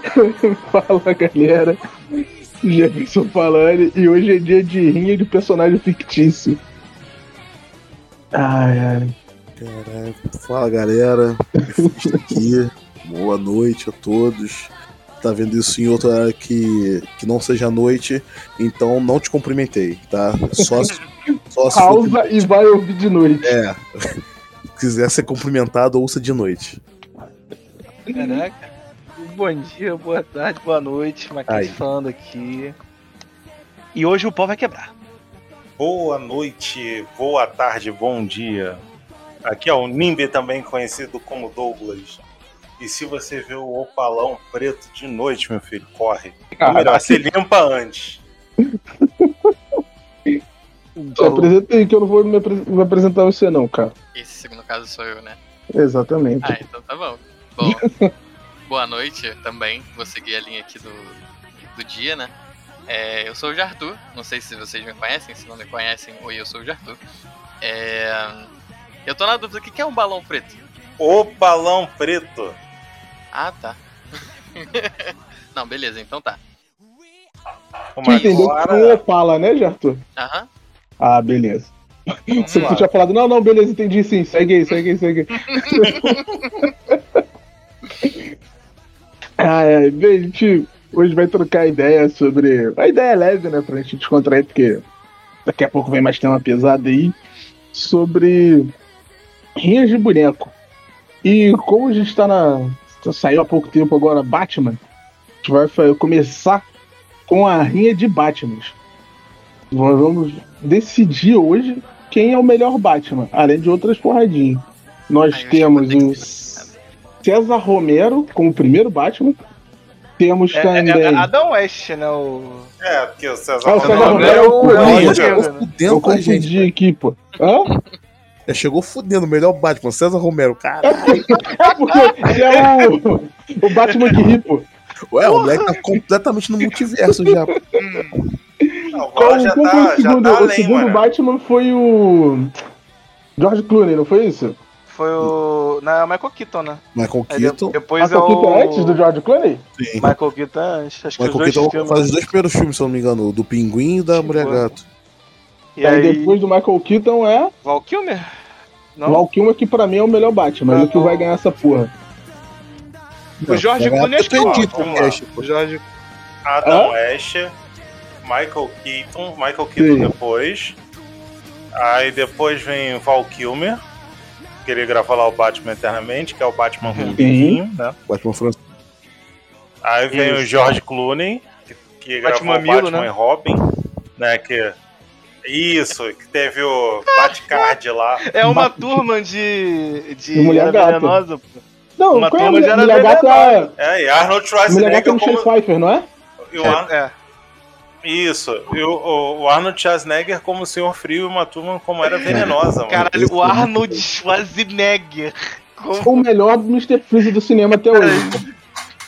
Fala galera, Jefferson falando, e hoje é dia de rinha de personagem fictício. Ai, ai. Caralho, fala galera, aqui, boa noite a todos. Tá vendo isso em outro horário que, que não seja noite, então não te cumprimentei, tá? Só se, só se Pausa e vai ouvir de noite. É. Se quiser ser cumprimentado, ouça de noite. Caraca. Bom dia, boa tarde, boa noite. Maquete falando aqui. E hoje o pau vai quebrar. Boa noite, boa tarde, bom dia. Aqui é o Nimbe, também conhecido como Douglas. E se você vê o opalão preto de noite, meu filho, corre. Ou melhor, você limpa antes. Te apresentei que eu não vou me, me apresentar você não, cara. Esse, no caso, sou eu, né? Exatamente. Ah, então tá bom. Bom, boa noite também. Vou seguir a linha aqui do, do dia, né? É, eu sou o Jartur. Não sei se vocês me conhecem. Se não me conhecem, oi, eu sou o Jartur. É, eu tô na dúvida, o que é um balão preto? O balão preto. Ah, tá. não, beleza, então tá. Tu entendeu agora... que Opala, né, Jartur? Aham. Ah, beleza. Se você tinha falado, não, não, beleza, entendi sim, segue aí, segue aí, segue aí. ah, é, bem, a gente hoje vai trocar ideia sobre. A ideia é leve, né, pra gente descontrair, porque daqui a pouco vem mais tema pesado aí. Sobre rinhas de boneco. E como a gente tá na. Saiu há pouco tempo agora Batman, a gente vai começar com a rinha de Batman. Nós vamos decidir hoje quem é o melhor Batman, além de outras porradinhas. Nós Ai, temos o César Romero como o primeiro Batman. Temos é, também. É, é Adam West, né? O... É, porque o César, ah, o César Romero é o Coringa. É Eu confundi aqui, pô. Hã? É, chegou fudendo, o melhor Batman, César Romero, caralho. É porque é o, o Batman que ri, pô. Ué, o moleque tá completamente no multiverso já. Não, qual, já tá, foi o segundo, tá além, o segundo mano. Batman foi o. George Clooney, não foi isso? Foi o. Na Michael Keaton, né? Michael Keaton. Depois Michael é Keaton o... antes do George Clooney? Sim. Michael Keaton antes. Acho que Michael os dois Keaton filmes... faz os dois primeiros filmes, se eu não me engano, do Pinguim e da Sim, Mulher. Gato. E aí, aí, depois do Michael Keaton é. Val Kilmer? Não? O Val Kilmer, que pra mim é o melhor Batman, mas Ah, o que vai ganhar essa porra. O George Não, Clooney acho que é o-. O George... Adam West, Michael Keaton, Michael Keaton Sim. depois. Aí depois vem Val Kilmer, que ele grava lá o Batman Eternamente, que é o Batman ruimzinho, né? Batman francês. Aí vem Isso. o George Clooney, que, que Batman gravou Milo, Batman né? e Robin, né? Que, isso, que teve o Batcard lá. É uma turma de... De De mulher venenosa, pô. Não, Uma é a turma de mulher, era mulher gata? venenosa. É, e Arnold Mulher gata é Schwarzenegger o Michelle como... Pfeiffer, não é? e o Ar- É. Isso, e o, Arnold Schwarzenegger como o Senhor Frio e uma turma como era venenosa, mano. Caralho, o Arnold Schwarzenegger. Como... O melhor Mr. Freeze do cinema até hoje.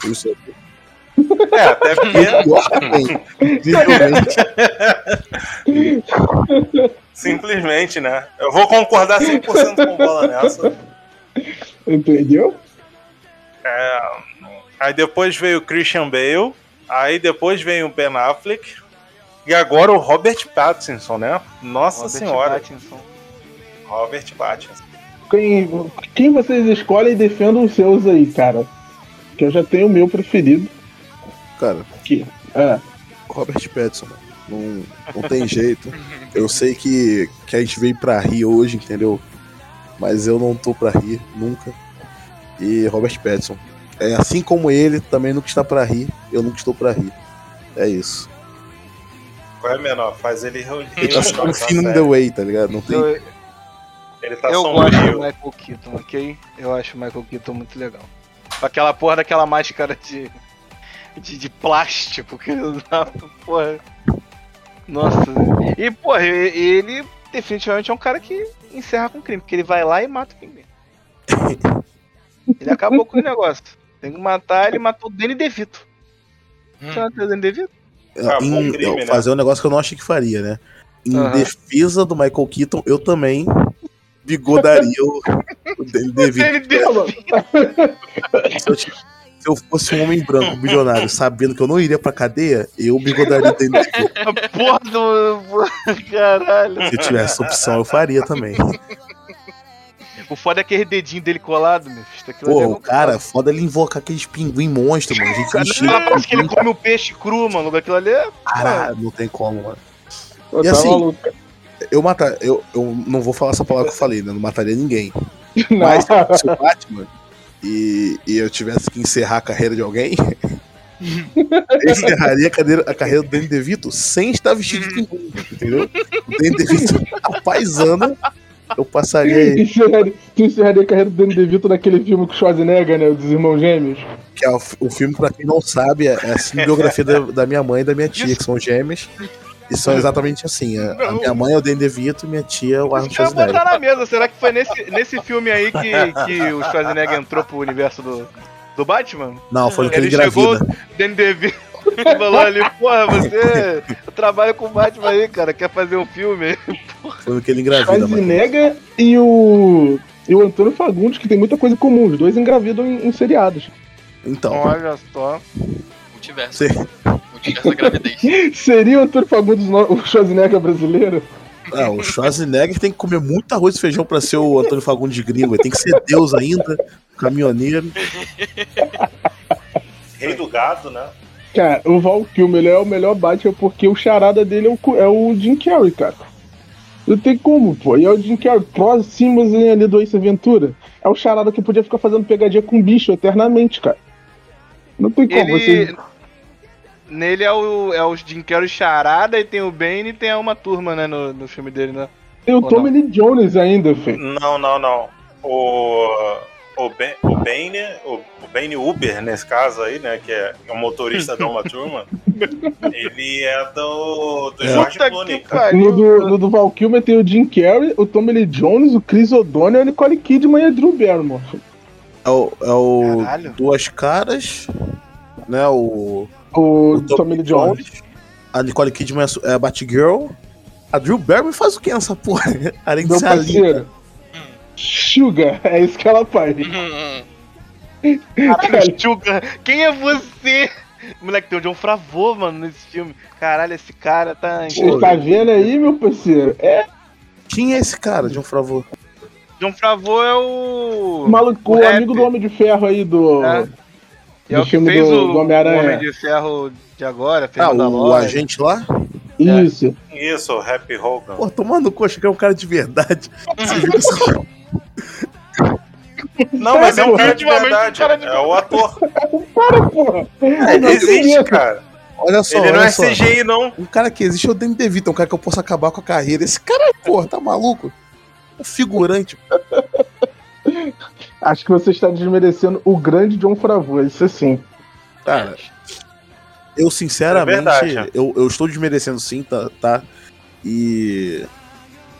Isso É, até porque simplesmente, né? Eu vou concordar 100% com bola nessa. Entendeu? É, aí depois veio o Christian Bale, aí depois veio o Ben Affleck, e agora o Robert Pattinson, né? Nossa Robert senhora, Pattinson. Robert Pattinson. Quem, quem vocês escolhem e defendam os seus aí, cara? Que eu já tenho o meu preferido. Cara, Que, é. Robert Pattinson, mano. Não, não tem jeito. Eu sei que, que a gente veio pra rir hoje, entendeu? Mas eu não tô pra rir, nunca. E Robert Pattinson. É assim como ele, também nunca está pra rir. Eu nunca estou pra rir. É isso. Qual é menor? Faz ele reunir. Ele tá só feeling tá the way, tá ligado? Não tem. Eu, Ele tá eu gosto do sombrio. Michael Keaton, ok? Eu acho o Michael Keaton muito legal. Aquela porra daquela máscara de, de, de plástico que ele usava, porra. Nossa. E, porra, ele definitivamente é um cara que encerra com crime, porque ele vai lá e mata o pinguim. Ele acabou com o negócio. Tem que matar, ele matou o Danny DeVito. Você matou o Danny DeVito? Ah, em- crime, né? fazer um negócio que eu não achei que faria, né? Em Aham. defesa do Michael Keaton, eu também bigodaria o, o Danny DeVito. Se se Se eu fosse um homem branco, bilionário, sabendo que eu não iria pra cadeia, eu bigodaria o Danny DeVito. A porra do. Caralho. Se eu tivesse essa opção, eu faria também. O foda é aquele dedinho dele colado. Aquilo ali Pô, é o muito cara, foda. ele invocar aqueles pinguim monstro, mano. A gente Cara, enchia não, parece que ele come o peixe cru, mano. Aquilo ali é. Caralho, não tem como, mano. Pô, E tá assim, maluco. Eu matar, eu, eu não vou falar essa palavra que eu falei, né? Não mataria ninguém. Não. Mas se eu fosse o Batman e, e eu tivesse que encerrar a carreira de alguém, eu encerraria a, cadeira- a carreira do Danny DeVito sem estar vestido de pinguim, entendeu? O Danny DeVito, a paisana, eu passaria Encerraria- Tu encerraria a carreira do Danny DeVito naquele filme com o Schwarzenegger, né? Dos Irmãos Gêmeos. que é o, o filme, pra quem não sabe, é é a cinebiografia da, da minha mãe e da minha tia, que são gêmeas. E são exatamente assim. A, a minha mãe é o Danny DeVito e minha tia é o Arnold Schwarzenegger. botar na mesa. Será que foi nesse, nesse filme aí que, que o Schwarzenegger entrou pro universo do, do Batman? Não, foi no que ele Ele chegou, engravida. Danny DeVito falou ali, porra, você trabalha com o Batman aí, cara, quer fazer um filme? Foi no que ele engravida. Schwarzenegger e o. E o Antônio Fagundes, que tem muita coisa comum. Os dois engravidam em, em seriados. Então, Olha só. Multiverso. você, Multiverso da gravidez. Seria o Antônio Fagundes o Schwarzenegger brasileiro? Ah, o Schwarzenegger tem que comer muito arroz e feijão pra ser o Antônio Fagundes de gringo. Ele tem que ser Deus ainda, caminhoneiro. Rei do gado, né? Cara, o Val Kilmer ele é o melhor Batman porque o charada dele é o, é o Jim Carrey, cara. Não tem como, pô. E é o Jim Carrey, próximo ali do Ace Ventura. É o charada que podia ficar fazendo pegadinha com bicho eternamente, cara. Não tem como você. Ele. Nele é o, é o Jim Carrey Charada e tem o Bane e tem uma turma, né, no, no filme dele, né? Tem o ou Tommy Lee Jones ainda, filho. Não, não, não. O, o, ben, o Bane, o, o Bane Uber, nesse caso aí, né? Que é o motorista da Uma Turma, ele é do, do É. George Clooney. No do, no do Val Kilmer tem o Jim Carrey, o Tommy Lee Jones, o Chris O'Donnell, a Nicole Kidman e a Drew Barrymore. É o, é o Caralho. Duas Caras, né? O, O, o Tommy Lee Jones. A Nicole Kidman é a é Batgirl. A Drew Barrymore faz o que nessa porra? Além de Meu ser a linda. Sugar, é isso que ela faz. Caralho, Sugar, quem é você? Moleque, tem o John Favreau, mano, nesse filme. Caralho, esse cara tá. Você tá vendo aí, meu parceiro? É Quem é esse cara, John Favreau? John Favreau é o. o maluco, o, rap. amigo do Homem de Ferro aí do. É. É do o que filme fez do- o, do Homem-Aranha. o Homem de Ferro de agora, fez Ah, o da o, o agente lá? Isso. Isso, o Happy Hogan. Pô, tomando coxa que é um cara de verdade. Você viu isso? Não, mas é um cara de verdade. cara de É o ator. Para, porra. Ele existe, cara. Olha só, Ele não olha é só. CGI, não. Um cara que existe é o Danny DeVito, é um cara que eu posso acabar com a carreira. Esse cara, porra, tá maluco? Um figurante. Acho que você está desmerecendo o grande John Favreau, isso sim. Cara, eu É sinceramente, verdade. eu, eu estou desmerecendo sim, tá? tá? E.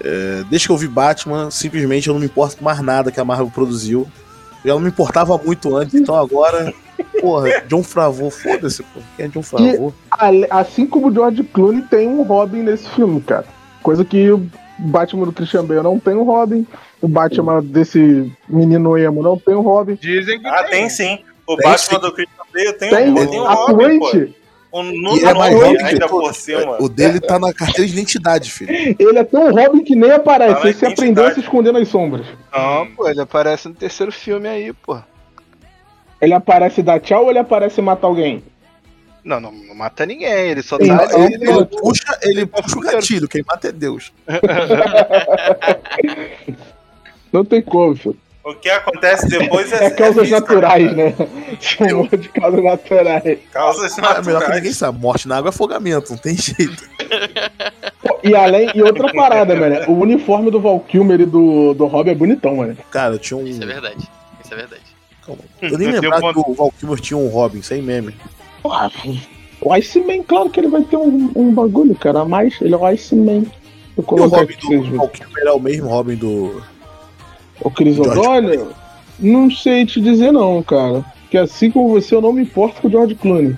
é, desde que eu vi Batman, simplesmente eu não me importo com mais nada que a Marvel produziu. Eu não me importava muito antes, então agora. Porra, John Favreau, foda-se, pô. Quem é John Favreau? Assim como o George Clooney tem um Robin nesse filme, cara. Coisa que o Batman do Christian Bale não tem um Robin. O Batman desse menino emo não tem um Robin. Dizem que Ah, tem sim. O Tem Batman sim. do Christian Bale tem, Tem, um, tem um Robin. Um E no é mais nome Robin que ainda por cima. O dele tá na carteira de identidade, filho. Ele é tão Robin que nem aparece. Ele se identidade. aprendeu a se esconder nas sombras. Não, pô, ele aparece no terceiro filme aí, pô. Ele aparece dar tchau ou ele aparece matar alguém? Não, não, não mata ninguém, ele só tá ali. ele- Ele puxa, ele puxa o gatilho, quem mata é Deus. Não tem como, filho. O que acontece depois é, É causas física, naturais, né? Chamou de causas naturais. Causas Ah, melhor que naturais. ninguém sabe. Morte na água é afogamento, não tem jeito. E além, e outra parada, mano. O uniforme do Val Kilmer e do, do Rob é bonitão, mano. Cara, tinha um. Isso é verdade. Isso é verdade. Calma. Eu nem lembrava que o Val Kilmer tinha um Robin, sem meme. Porra, o Iceman, claro que ele vai ter um, um bagulho, cara, a mais. Ele é o Iceman. E o Robin do verem. Val Kilmer é o mesmo Robin do. O Chris George O'Donnell? Não sei te dizer não, cara. Porque assim como você, eu não me importo com o George Clooney.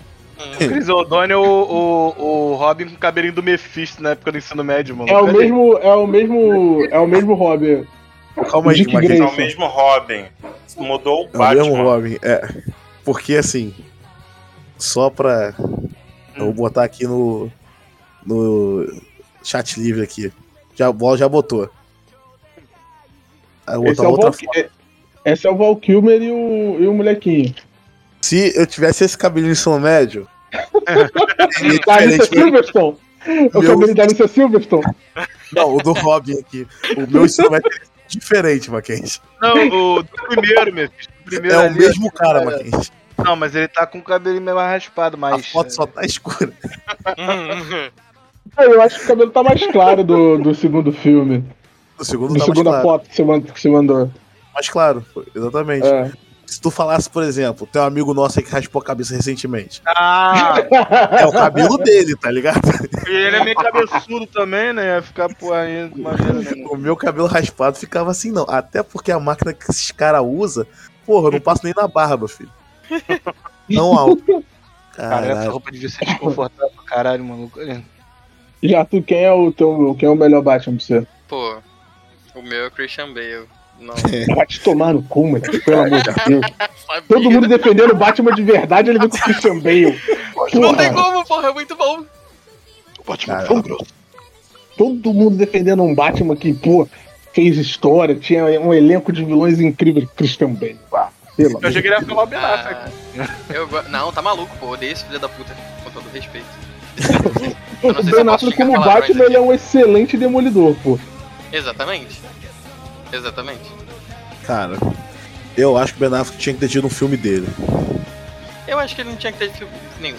Chris O'Donnell, o, o, o Robin com o cabelinho do Mephisto na época do ensino médio, mano. É o mesmo, é o mesmo, é o mesmo Robin. Calma aí, mas. É o mesmo Robin. Mudou o É o mesmo Batman. Robin, é. porque assim, só pra. Eu vou botar aqui no. No chat livre aqui. Já, já botou. Vou Esse é, o outra Val, é- esse é o Val Kilmer e o, e o molequinho. Se eu tivesse esse cabelo no ensino médio. diferente. Silverstone. O Meu- cabelo da Alicia Silverstone. Não, o do Robin aqui. O meu ensino médio é diferente, Mackenzie. Não, o do primeiro, meu filho. Primeiro É o mesmo cara, é- Mackenzie. Não, mas ele tá com o cabelo meio mais raspado, A mas. foto só tá escura. É, Eu acho que o cabelo tá mais claro do, do segundo filme. O segundo Da tá mais segunda claro. foto que você, mand- que você mandou. Mais claro, exatamente. É. Se tu falasse, por exemplo, tem um amigo nosso aí que raspou a cabeça recentemente. Ah! É o cabelo dele, tá ligado? E ele é meio cabeçudo também, né? Ia ficar por aí nenhuma. O meu cabelo raspado ficava assim, não. Até porque a máquina que esses caras usam, porra, eu não passo nem na barba, filho. Não alto. Cara, essa Caralho. roupa devia ser desconfortável pra caralho, maluco. Já tu, quem é o teu, quem é o melhor Batman pra você? Pô, o meu é o Christian Bale. Não, Vai te tomar no cu, mano. Pelo amor de Deus. Todo mundo defendendo o Batman de verdade, ele vem com o Christian Bale. Não tem Porra, como, porra, é muito bom. Batman Cara. tão grosso. todo mundo defendendo um Batman que, pô, fez história, tinha um elenco de vilões incríveis. Christian Bale. Ah, pelo Eu achei que ele ia falar o Ben Ah, eu Não, tá maluco, pô. Odeio esse filho da puta, com todo respeito. O Ben Affleck como Batman, ele é um excelente demolidor, pô. Exatamente. Exatamente. Cara, eu acho que o Ben Affleck tinha que ter tido um filme dele. Eu acho que ele não tinha que ter filme nenhum.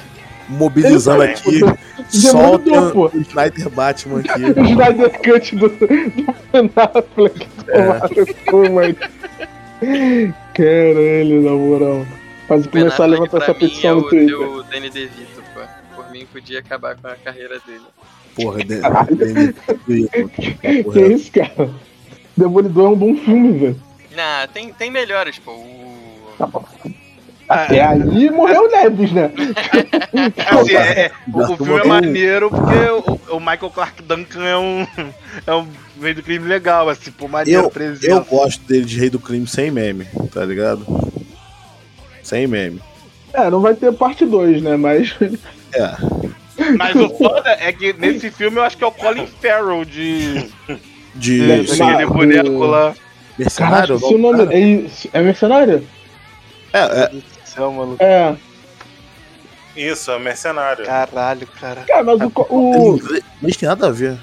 Mobilizando Ele aqui, também. só o o Snyder Batman aqui. O Snyder Cut do, do Ben Affleck. Mano. Caralho, na moral. Faz começar a levantar essa petição é no o Twitter. teu Danny DeVito, pô. Por mim, podia acabar com a carreira dele. Porra, de, de, Que isso, cara? Demolidor é um bom filme, velho. Nah, tem, tem melhores, pô. O... Até aí morreu o Neves, né? Assim, é- é- o, o filme é maneiro porque o, o Michael Clark Duncan é um. É um meio do crime legal, assim, por maneiro Eu, presença. eu gosto dele de Rei do Crime sem meme, tá ligado? Sem meme. É, não vai ter parte 2, né? Mas. É. Mas o foda é que nesse filme eu acho que é o Colin Farrell de. De de ser. aquele do- boneco lá. mercenário? Caraca, o não, nome. É, isso- é mercenário? É, é. É. Isso, é mercenário. Caralho, cara. Cara, mas o, o. inglês- Mas tem nada a ver.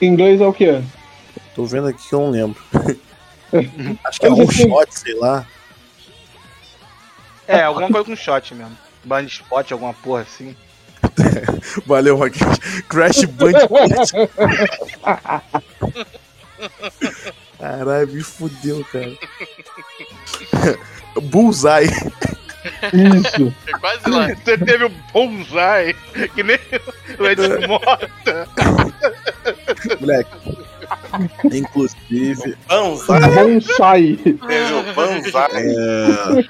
Em inglês é o quê? Tô vendo aqui que eu não lembro. Acho que é um assim- shot, sei lá. É, alguma coisa com shot mesmo. Blind spot, alguma porra assim. Valeu, Marquinhos. Crash Bandicoot. Caralho, me fudeu, cara. Bullseye. Isso. É quase lá. Você teve o Bonsai, que nem o Ed Mota. Moleque. Inclusive, Banzai, Bonsai. teve o Banzai. é,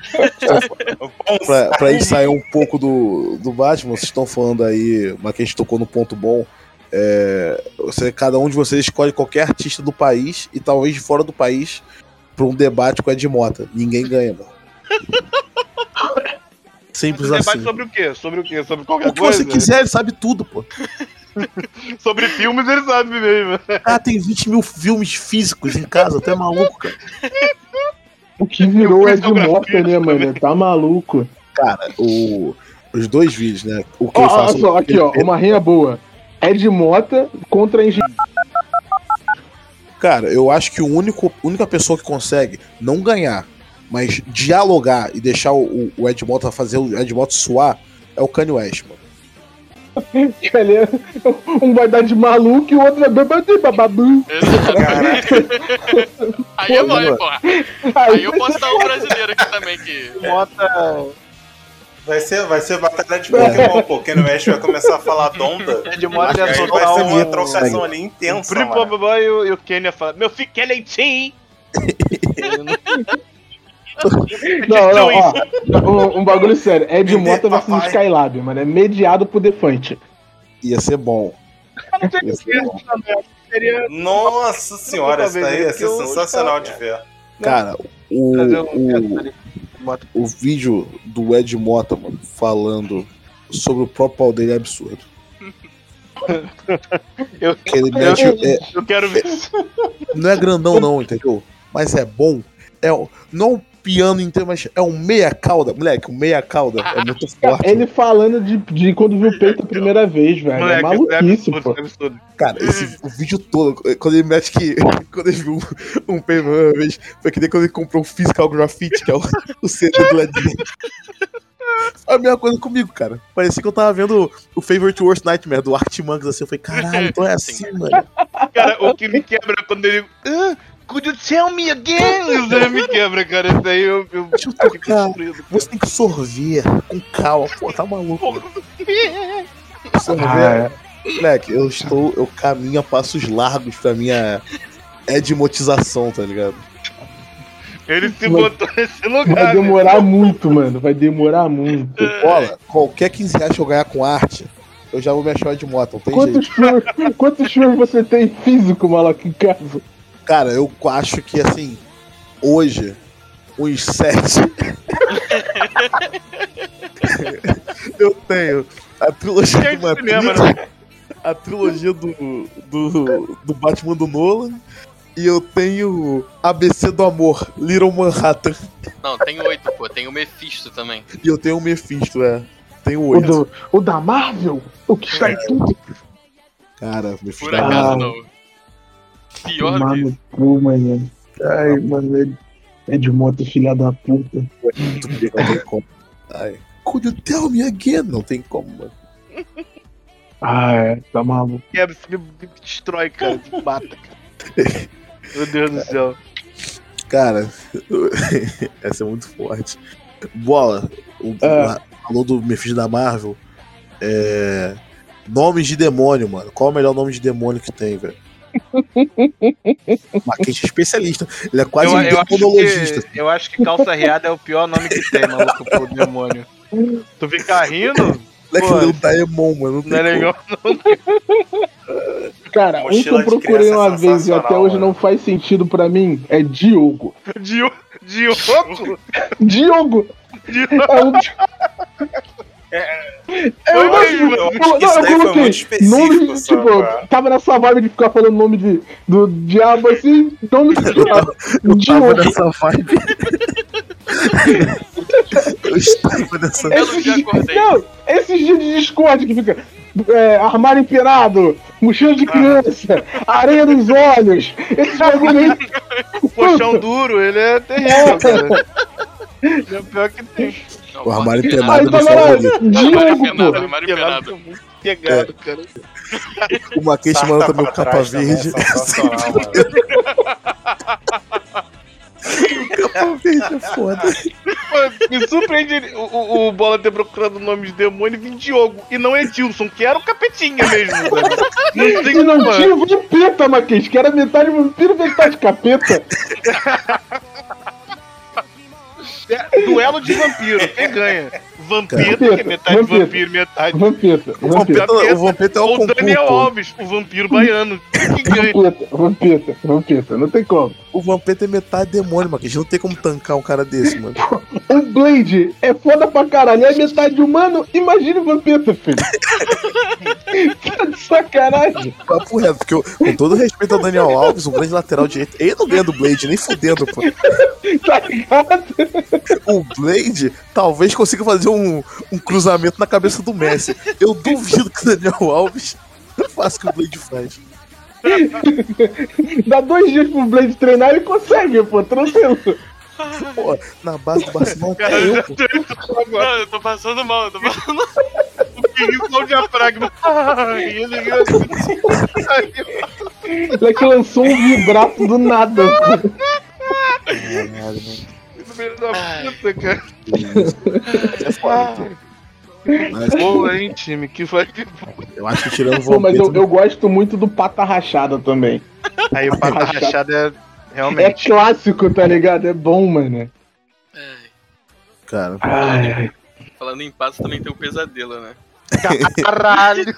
pra, pra gente sair um pouco do, do Batman, vocês estão falando aí, mas que a gente tocou no ponto bom. É, você, cada um de vocês escolhe qualquer artista do país e talvez de fora do país pra um debate com a Ed Mota. Ninguém ganha, mano. Simples debate assim. sobre o quê? Sobre o quê? Sobre qualquer O que coisa? você quiser, ele sabe tudo, pô. Sobre filmes ele sabe mesmo. Ah, tem 20 mil filmes físicos em casa, até maluco, cara. O que virou Eu é de Mota, né, mano? Tá maluco. Cara, o, os dois vídeos, né? O que Ó, ele faz olha só, aqui, ó, uma rinha boa. Ed Mota contra engenheiro. Cara, eu acho que o único, a única pessoa que consegue não ganhar, mas dialogar e deixar o, o Ed Mota fazer o Ed Mota suar é o Kanye West, mano. Que ele é- Um vai dar de maluco e o outro vai babadu, bababu. Aí é Pô, mole, porra. Aí, eu posso dar um brasileiro aqui também que. Mota. Vai ser, vai ser batalha de Pokémon, pô. Quem no West vai começar a falar Donda. E ia aí soltar vai ser um. uma trocação ali intensa, O Pri mano. Boboy e o, Kenny ia falar: Meu filho quer leitinho! Não, não, ó. Um, um bagulho sério. Ed Mota versus papai. Skylab, mano. É mediado por Defante. Ia ser bom. Ia ser bom. Seria Nossa senhora, isso daí ia ser sensacional de ver. Cara, o, o. O vídeo do Ed Mota, mano, falando sobre o próprio pau dele é absurdo. Eu- Que ele mete, é, Eu quero ver. não é grandão não, entendeu? Mas é bom. É, o- não um piano inteiro, mas é um meia cauda. Moleque, um meia cauda é muito forte. Ele falando de, de quando viu o peito a primeira vez, velho. É Moleque, maluquice, absurdo, pô. é absurdo. Cara, esse, o vídeo todo, quando ele mete que. Quando ele viu um, um pay uma vez, foi que nem quando ele comprou o Physical Graffiti, que é o, o CD do. Foi a mesma coisa comigo, cara. Parecia que eu tava vendo o Favorite Worst Nightmare do Arctimonks assim. Eu falei, caralho, então é assim, mano. Cara, o que me quebra é quando ele. Ah, could you tell me again? Isso aí me quebra, cara. Isso daí eu, eu Deixa eu fico tocar. destruído. cara. Você tem que sorver com calma. Pô, tá maluco. Sorver. Ah, Moleque, eu estou. Eu caminho a passos largos pra minha edmotização, tá ligado? Ele se Mas- botou nesse vai lugar. né? demorar muito, mano. Vai demorar muito. Bola, qualquer 15 reais que eu ganhar com arte, eu já vou me achar de moto, não tem Quantos jeito. filmes, quantos filmes você tem físico, maluco, em casa? Cara, eu acho que assim, hoje, uns sete. eu tenho a trilogia do cinema, Matrix, né? a trilogia do, do, do Batman do Nolan. E eu tenho ABC do Amor, Little Manhattan. Não, tem oito, pô. Tem o Mephisto também. E eu tenho o Mephisto, é. Tenho O, oito. do, o da Marvel? O que sai tudo? Cara, Mephisto Por é acaso Ah. não. Pior Tomar que no isso. cu, mano. Ai, mano, ele é de moto, filha da puta. muito bem, não tem como. Ai. Could you tell me again? Não tem como, mano. Ai, tá maluco. Quebra, me, me destrói, cara. Me mata, cara. Meu Deus do céu. Cara, essa é muito forte. Bola, o, Ah. falou do Mephisto da Marvel. É. Nomes de demônio, mano. Qual é o melhor nome de demônio que tem, velho? Marquete é especialista. Ele é quase eu, um eu, acho demonologista. que, eu acho que calça riada é o pior nome que tem, maluco, pro demônio. Tu fica rindo, Moleque, é um Daemon, mano. Não, não é legal. Cara, um que Mochila eu procurei é uma vez e até hoje mano. não faz sentido pra mim é Diogo. Dio- Diogo? Diogo! Diogo. É um. Eu imagino. Eu Eu, eu coloquei nome de, só, tipo, cara. tava nessa vibe de ficar falando nome de, do diabo assim, nome de diabo. Tava Diogo. nessa vibe. eu estava nessa Eu não já acordei. Não, esses dias de Discord que fica é, armário empinado, mochila de criança, areia nos olhos, esses bagulho aí. O colchão duro, ele é terrível, cara. Ele é o pior que tem. O armário penado Aí do tá favorito. Armário Diogo, penado, pô. armário penado. muito Pegado, cara. O Maquete mandou também o capa é verde. mano. capa verde é foda. Pô, Me surpreende o, o, o Bola ter procurado o nome de demônio e vir Diogo. E não é Dilson, que era o capetinha mesmo, sabe? Não tem E não tinha o vampeta, Maquês, que era metade vampiro, metade capeta. Duelo de vampiro, quem ganha? Vampeta, que é metade vampeta. vampiro, metade. Vampeta, O vampeta, Vampeta, o Vampeta é o Ou Daniel. Alves, o vampiro baiano. Ganha? vampeta, vampeta, vampeta, não tem como. O Vampeta é metade demônio, Maquete. Não tem como tancar um cara desse, mano. O Blade é foda pra caralho, é metade humano, imagine o vampeta, filho. tá de sacanagem. Papo reto, porque eu, com todo respeito ao Daniel Alves, um grande lateral direito, ele não ganha do Blade, nem fudendo, pô. Tá ligado? O Blade talvez consiga fazer um, um cruzamento na cabeça do Messi. Eu duvido que o Daniel Alves faça o que o Blade faz. Dá dois dias pro Blade treinar e consegue, pô, tranquilo. Pô, na base do Barcelona Cara, até eu eu, tô. Não, eu tô passando mal, eu tô passando mal. O perigo é o diafragma. Ai, ele assim. Ai, Ele é que lançou um vibrato do nada. pô. Caralho, mano. No meio da puta, cara. É foda, pô. Mas, Boa, hein, time? Que vai. eu acho que tirando o mas eu, eu gosto muito do pata rachada também. Aí o pato Rachado. rachado é É realmente. clássico, tá ligado? É bom, mano. É, Cara, Ai, ai. falando em patos, também tem o pesadelo, né? Caralho!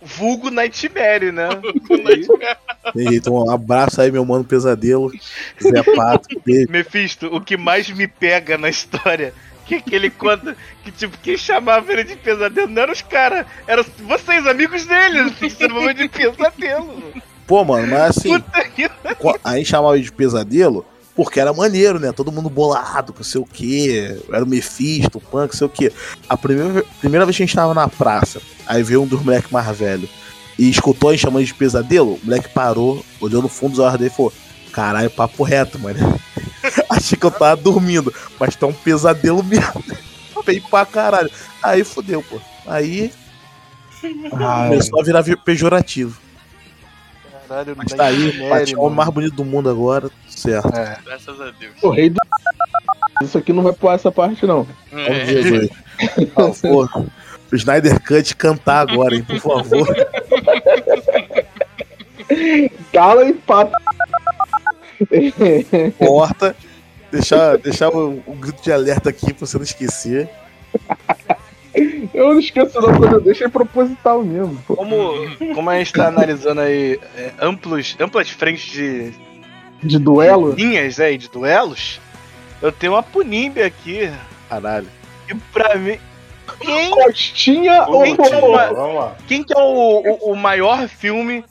Vulgo Nightmare, né? Jeito, um abraço aí, meu mano pesadelo. Zé Pato, beijo. Mephisto, o que mais me pega na história que aquele quando que tipo quem chamava ele de pesadelo não eram os caras, eram vocês amigos dele, assim, chamava de pesadelo. Pô, mano, mas assim, a gente chamava de pesadelo porque era maneiro, né? Todo mundo bolado, com sei o quê. Era o Mephisto, o Punk, sei o quê. A primeira, primeira vez que a gente tava na praça, aí veio um dos moleques mais velhos e escutou a gente chamando de pesadelo, o moleque parou, olhou no fundo dos olhos dele e falou: Caralho, papo reto, mano. Achei que eu tava dormindo, mas tá um pesadelo mesmo. Bem pra caralho. Aí fodeu, pô. Aí Ah, começou a virar vi- pejorativo. Caralho, Mas tá aí, bate o mais bonito do mundo agora, certo. É. Graças a Deus. o rei do. Isso aqui não vai pular essa parte, não. Vamos É. Por favor. O Snyder Cut cantar agora, hein, por favor. Cala e pato. Corta. Deixar, deixar o, o grito de alerta aqui pra você não esquecer. Eu não esqueço não, quando eu deixo é proposital mesmo. pô. Como, como a gente tá analisando aí é, amplos, amplas frentes de De duelo? linhas aí, de duelos, eu tenho uma Punimbe aqui, Caralho. e pra mim. Quem, Costinha ou Quem que é Vamos lá. quem que é o, o, o maior filme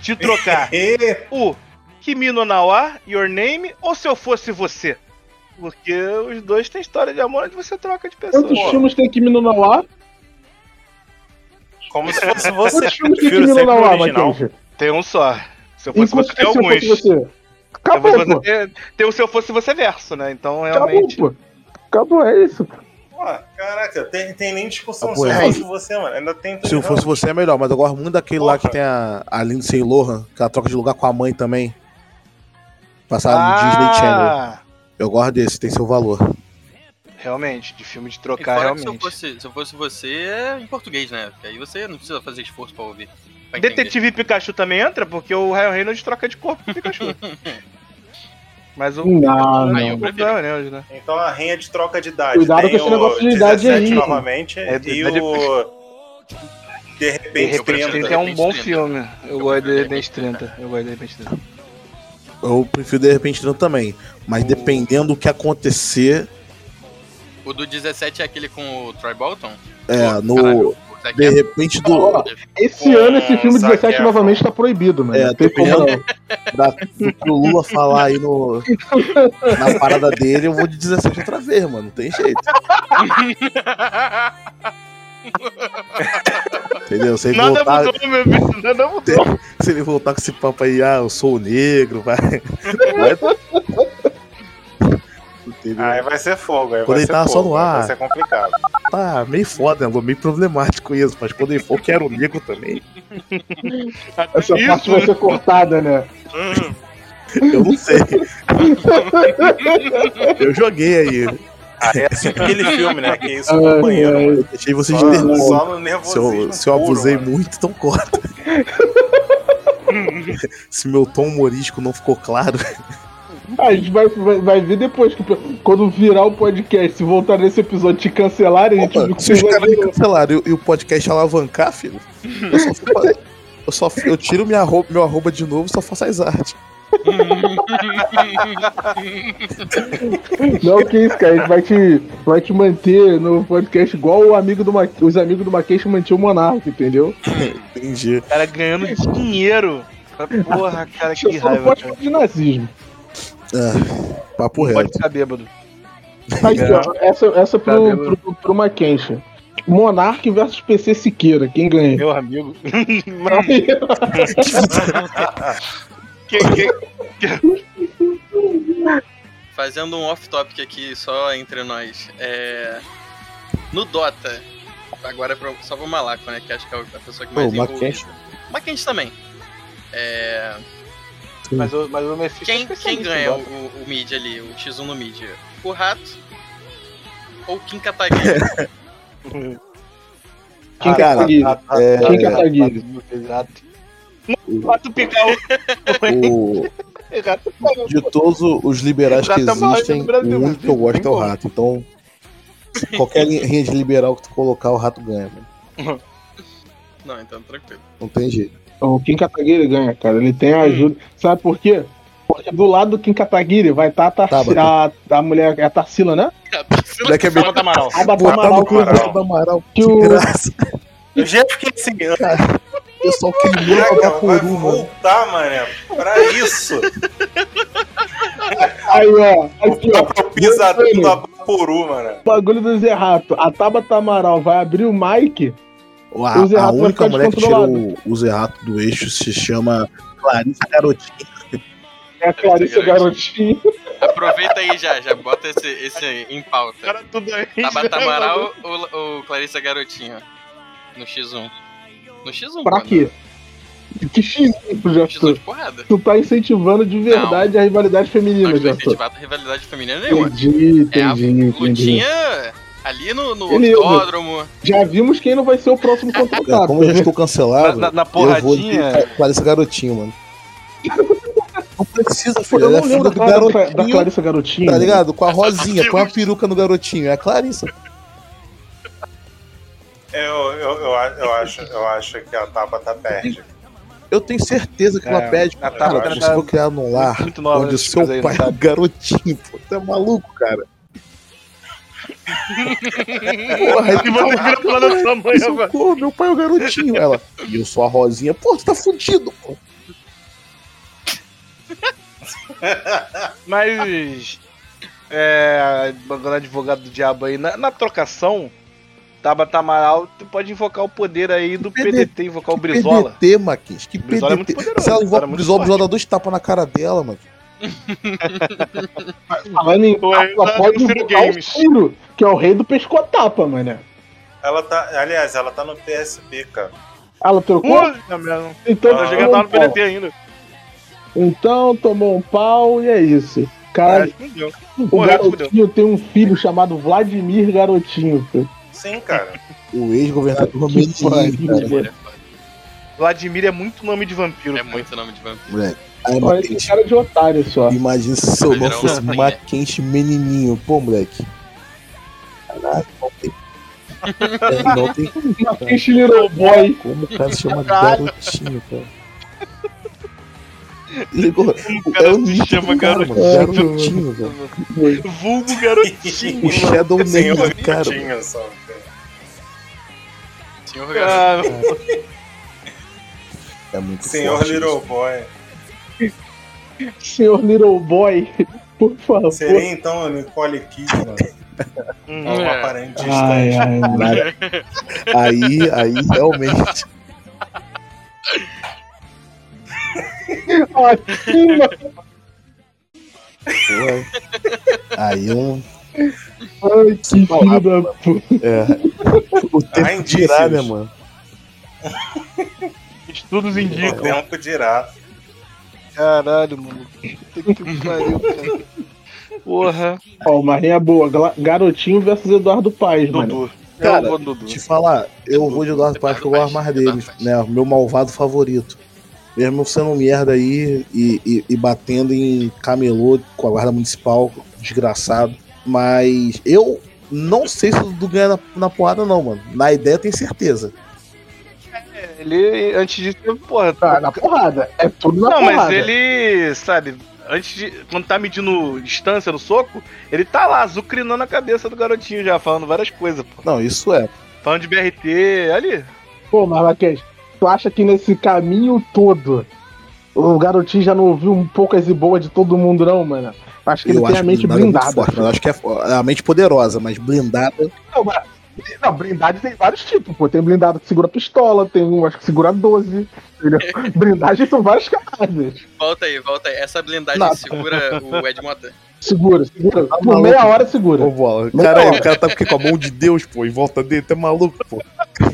de trocar? E o Kimi no Nawa, Your Name, ou Se Eu Fosse Você? Porque os dois têm história de amor onde você troca de pessoa. Quantos filmes tem Kimi no Nawa? como se fosse você. Quantos filmes tem Kimi no Nawa. Matheus? Tem um só. Se eu fosse você, tem se alguns. você? Se Acabou, você, tem o Se Eu Fosse Você verso, né? Então, Acabou, realmente. pô. Acabou, é isso. Pô, caraca, tem, tem nem discussão Ah, se pô, eu é. fosse você, mano. Ainda tem Se eu fosse você é melhor, mas eu gosto muito daquele lá que tem a, a Lindsay Lohan, que ela troca de lugar com a mãe também. Passado no Disney Channel. Eu gosto desse, tem seu valor. realmente, de filme de trocar, que se eu, realmente. fosse, se eu fosse você, é em português, né? Porque aí você não precisa fazer esforço pra ouvir. pra. Detetive Pikachu também entra, porque o Ryan Reynolds troca de corpo com o Pikachu. Mas o. Não, não, eu o prefiro. Ryan Reynolds, né? Então a rinha de troca de idade. Cuidado tem com esse negócio de idade 17 aí. novamente É, de e idade- o. De De repente, Eu prefiro 30 30. é um bom 30. filme. Eu gosto de Repente 30. Eu gosto de Repente 30. Eu prefiro de repente não também. Mas dependendo do que acontecer, O do 17 é aquele com o Troy Bolton? é, no. caralho, o De repente do. Esse Com ano esse filme Zac 17 Efron. novamente tá proibido, mano. É, não tem como dependendo da, do que o Lula falar aí no, na parada dele, eu vou de 17 outra vez, mano. Não tem jeito. Entendeu? Se ele, Nada voltar, mudou, meu filho. Nada mudou. se ele voltar com esse papo aí, ah, eu sou o negro, vai. vai... Entendeu? Aí vai ser fogo. Aí Quando vai ele ser tava só fogo, no aí ar. Vai ser complicado. Tá meio foda, né? meio problemático isso. Mas quando ele for, quero o negro também. Essa Isso, parte vai ser cortada, né? Eu não sei. eu joguei aí. Ah, é assim aquele filme, né? Que é isso, companheiro. ai. mano. Eu deixei vocês nervoso. só no Se eu, se eu abusei mano. muito, então corta. se meu tom humorístico não ficou claro. Ah, a gente vai, vai, vai ver depois, que quando virar o podcast, se voltar nesse episódio te cancelarem, a gente se os caras me ver. cancelaram e, e o podcast alavancar, filho, eu só, fico- eu, só eu tiro minha arroba, meu arroba de novo e só faço as artes. Não, que isso, cara. A gente vai te, vai te manter no podcast igual o amigo do Ma... os amigos do Maqueixo mantinham o Monarca, entendeu? Entendi. O cara ganhando dinheiro. Porra, cara, que não raiva. pode Cara. falar de nazismo. Ah, papo Não pode reto. ficar bêbado. Aqui, ó, essa, essa Tá pro, pro, pro Mackenzie. Monark versus PC Siqueira, quem ganha? Meu amigo. Não, que, que, Fazendo um off-topic aqui, só entre nós. É... No Dota, agora é pra- só pro Malaco, né? Que acho que é a pessoa que mais Pô, o envolvida. Mackenzie também. É... mas, o, mas o Mephisto é Quem, quem ganha o, o, o mid ali, o X1 no mid? O Rato ou o Kim Kataguiri? Quem Ah, que é cara, É, que é? Exato. Rato picar o, o de todos os liberais que é existem, o único que eu gosto é o rato. Então, qualquer linha de liberal que tu colocar, o rato ganha, mano. Não, então tranquilo. Não tem jeito. O Kim Kataguiri ganha, cara. Ele tem a ajuda. Sabe por quê? Porque do lado do Kim Kataguiri vai estar a, Tarsi- a, a mulher, é a Tarsila, né? É Tabata. A Botar Amaral, no cu Amaral. Que Que o- graça. Eu já fiquei assim, O pessoal queimou a vai voltar, mané, pra isso. Aí, ó. Aqui, ó. Pro pisadinho do Abaporu, mano. O bagulho do Zé Rato. A Tabata Amaral vai abrir o mic. A, O Zé a Rato vai única mulher que tirou o, o Zé Rato do eixo se chama Clarissa Garotinho. É a Clarissa Garotinho. Aproveita aí já, já bota esse, esse em pauta. Cara, tudo aí. Tabata Amaral ou, ou Clarissa Garotinho? No X1. No X1, Pra quê? Que No já X1 de porrada. Tu tá incentivando de verdade a rivalidade Não feminina, estou já incentivado a rivalidade feminina nenhuma. Entendi, É a entendi, entendi. lutinha ali no, no autódromo. Já vimos quem não vai ser o próximo contratado. como eu já estou cancelado, Na- na- na eu vou porradinha. Clarissa Garotinho, mano. Não precisa, filho. Ela é não filha lembro do da, da Clarissa Garotinho. tá ligado? Com a rosinha, põe a peruca no garotinho. É a Clarissa. Eu, eu, eu, eu acho, eu acho que a Tabata perde. Eu tenho certeza que ela É, pede. a Tabata você tá foi criado num lar muito nova onde o seu pai é um sabe? garotinho, pô. Você é maluco, cara. Porra, E você vira pra lá da sua mãe agora. Socorro, meu pai é o garotinho. Ela, e eu sou a Rosinha. Pô, tu tá fudido, pô. Mas. É. Agora advogado do diabo aí. Na, na trocação, Tabata Amaral, tu pode invocar o poder aí do PDT, PDT, invocar o Brizola. PDT, Marquinhos. Que Brizola é muito PDT. poderoso, Se ela cara, invoca o Brizola, o. Brizola dá dois tapas na cara dela, mano. Falando em ela pode invocar o. Ciro, que é o rei do pescotapa, mano. Ela tá. Aliás, ela tá no PSP, cara. Ela trocou? Merda. Então, Eu cheguei a tomou estar no um pau. PDT ainda. então tomou um pau e é isso. Cara, o garotinho tem um filho chamado Vladimir Garotinho. pô. Sim, cara. O ex-governador cara. Vladimir é muito nome de vampiro. É muito nome de vampiro. Moleque. Aí, Olha, Mackenzie, cara de otário só. imagina se seu nome um fosse rainha. Mackenzie Menininho. Pô, moleque. Caralho, não tem. É, não tem Fish Little Boy. como o cara se chama garotinho, cara. Ligou. o cara é o se nítido chama cara, garotinho. mano. Garotinho, velho. Vulgo garotinho. O Shadow Senhor Name, cara. Garotinho, só, cara. Senhor Garoto. Ah, É muito Senhor forte Little isso. Boy. Senhor Little Boy. Por favor. Seria então a Nicole Kidman. hum, Um É. aparente ai, ai. Aí, aí, realmente. Mano. Porra. Aí um. Ai, que filho da puta. É. O tempo Há dirá, né, mano? Estudos O indicam. tempo dirá. Caralho, mano. Puta que pariu, cara. Porra. Ó, uma rinha boa. Gla- Garotinho versus Eduardo Paes, mano. Dudu. Cara, eu vou Dudu. Te falar, eu vou de Eduardo Paz que eu gosto mais dele, né? O meu malvado favorito. Mesmo sendo um merda aí e, e- e batendo em camelô com a guarda municipal, desgraçado. Mas eu não sei se o Dudu ganha na, na porrada, não, mano. Na ideia eu tenho certeza. Ele, antes disso, porra. Tá, na porrada. É tudo na Não, porrada. mas ele, sabe, antes de. Quando tá medindo distância no soco, ele tá lá, azucrinando a cabeça do garotinho já, falando várias coisas, pô. Não, isso é. Falando de BRT, ali. Pô, mas Marquês, tu acha que nesse caminho todo o garotinho já não ouviu um pouco as boas de todo mundo, não, mano? Acho que ele tem a mente blindada muito blindada. forte, mas eu acho que é fo- a mente poderosa, mas blindada. Não, mas- não, blindagem tem vários tipos, pô. Tem blindado que segura pistola, tem um acho que segura 12. Entendeu? blindagem são várias camadas. Volta aí, volta aí. Essa blindagem Não. segura o Ed. Segura, segura. Por maluco. meia hora segura. Ô, bola. Cara, o cara tá com a mão de Deus, pô, em volta dele, tá maluco, pô.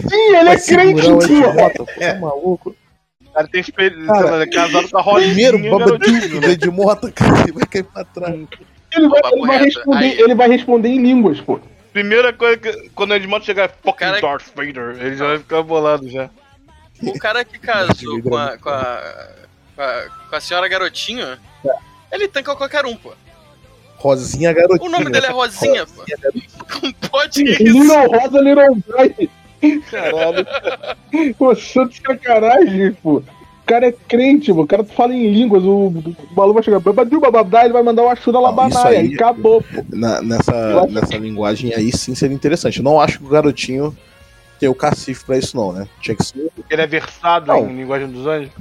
Sim, ele é crente, segurar o Ed pô. Tá maluco. O cara tem experiência, Cara, né, casado com a Rosinha. Primeiro, babadinho Ed Mota, cara, ele vai cair pra trás. Ele vai, ele, vai responder, ele vai responder em línguas, pô. Primeira coisa que. Quando o Edmond chegar, fucking Cara- Darth Vader, ele já vai ficar bolado já. O cara que casou com a, com a, com a, com a senhora Garotinho, ele tanca qualquer um, pô. Rosinha garotinha. O nome dele é Rosinha, pô. Como pode isso? Little Rosa, Little. Caralho. Pô, só de sacanagem, pô. O cara é crente, pô. O cara fala em línguas. O, o maluco vai chegar. Babadu, ele vai mandar o Não, isso Labanaia. aí- E acabou, pô. Na- nessa, nessa linguagem aí sim seria interessante. Eu não acho que o garotinho tem o cacife pra isso, não, né? Tinha que ser. Ele é versado Não. em linguagem dos anjos.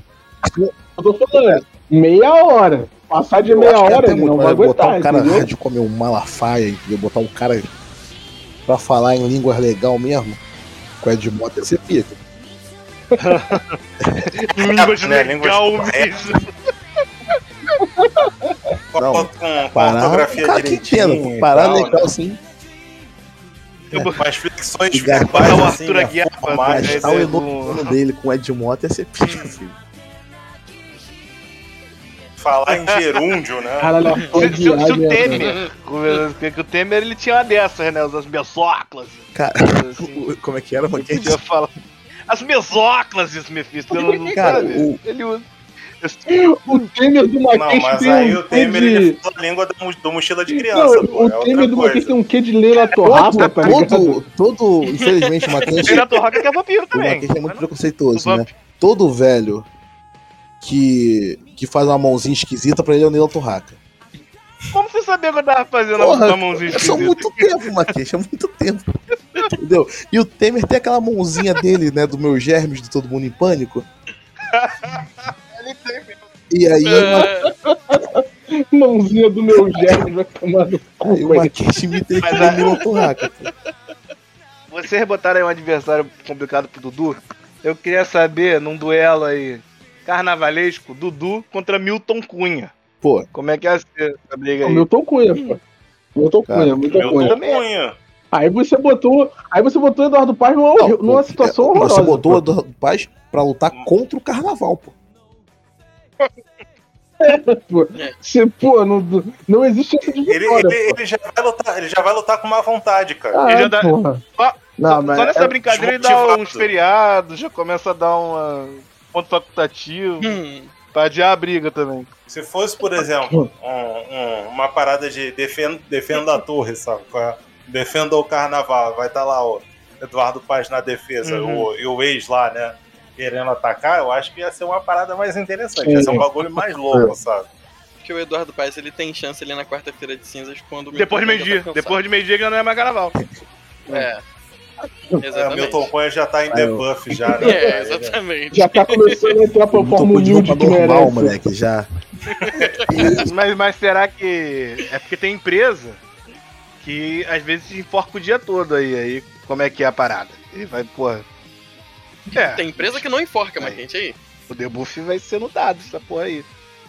Eu tô falando. Meia hora. Passar de Eu meia é hora, ele muito, não vai mas botar aguentar, um cara entendeu? hard comer um malafaia, entendeu? Botar um cara pra falar em línguas legal mesmo. Com Ed Mota ia ser pica. Em línguas Né, legal mesmo. Com, Não, com, com a Parar, ortografia cara que direitinho e legal né? Assim. Com as flexões verbais, o assim, Arthur né, Aguiar o é, entorno dele com Ed Mota ia ser pica, filho. Falar em gerúndio, né? Caralho, Se, se, o viagem é- Temer, porque o Temer ele tinha uma dessas, né? As mesóclas. Cara, Assim, como é que era, mano? ele podia falar. As mesóclas, isso me fiz. Não, não Cara, o- Ele usa. O Temer do Não, Marquês mas tem aí um o Temer de... ele a língua do, mo- do mochila de criança, Não, pô, o é Temer do Marquês tem um quê de Leila Torrafa, tá todo, todo, infelizmente, o Tem na Torraca que é vampiro o também. Mackenzie é muito Mas não- preconceituoso, o né? Todo velho que, que faz uma mãozinha esquisita pra ele é o Neil Torraca. Como você sabia que eu tava fazendo Porra, uma mãozinha É esquisita? muito tempo, Mackenzie, é muito tempo. Entendeu? E o Temer tem aquela mãozinha dele, né, do meu germes, de todo mundo em pânico. Tem. E aí, É, Mãozinha do meu germe vai tomar no cu. aí o velho. Mackenzie imita ele Mas com a- o Neil Torraca. pô. Vocês botaram aí um adversário complicado pro Dudu? Eu queria saber, num duelo aí carnavalesco, Dudu contra Milton Cunha. Pô, Como é que é essa briga aí? Milton Cunha, pô. Milton Cara, Cunha, Milton Milton Cunha. Cunha. Aí você botou. Aí você botou o Eduardo Paz numa, Não, numa pô, situação é, horrorosa. Você botou o pô. Eduardo Paz pra lutar contra o carnaval, pô. Pô, Você, pô, não, não existe essa de Ele, vitória, ele, pô. ele já vai lutar, ele já vai lutar com má vontade, cara. Ah, Ele já dá-. Só- Não, só, mas só nessa é- brincadeira ele dá uns feriados, já começa a dar uma ponto facultativo hum, pra adiar a briga também. Se fosse, por exemplo, um- um- uma parada de defenda, defenda a torre, sabe? Defenda o carnaval, vai estar lá o Eduardo Paz na defesa Uhum. o- e o ex lá, né? Querendo atacar, eu acho que ia ser uma parada mais interessante, ia ser um bagulho mais louco, sabe? porque o Eduardo Paes ele tem chance ali na quarta-feira de cinzas quando o Depois de meio-dia. tá Depois de meio-dia que já não é mais carnaval. É. É, Exatamente. Milton Cunha já tá em debuff já, né? É, exatamente. Já tá começando a entrar pra forma de humilde que normal, merece. moleque, já. Mas, mas será que. É porque tem empresa que às vezes enforca o dia todo aí. Aí como é que é a parada? Ele vai, porra. É, Tem empresa que não enforca, mas quente aí. o debuff vai ser no dado, essa porra aí.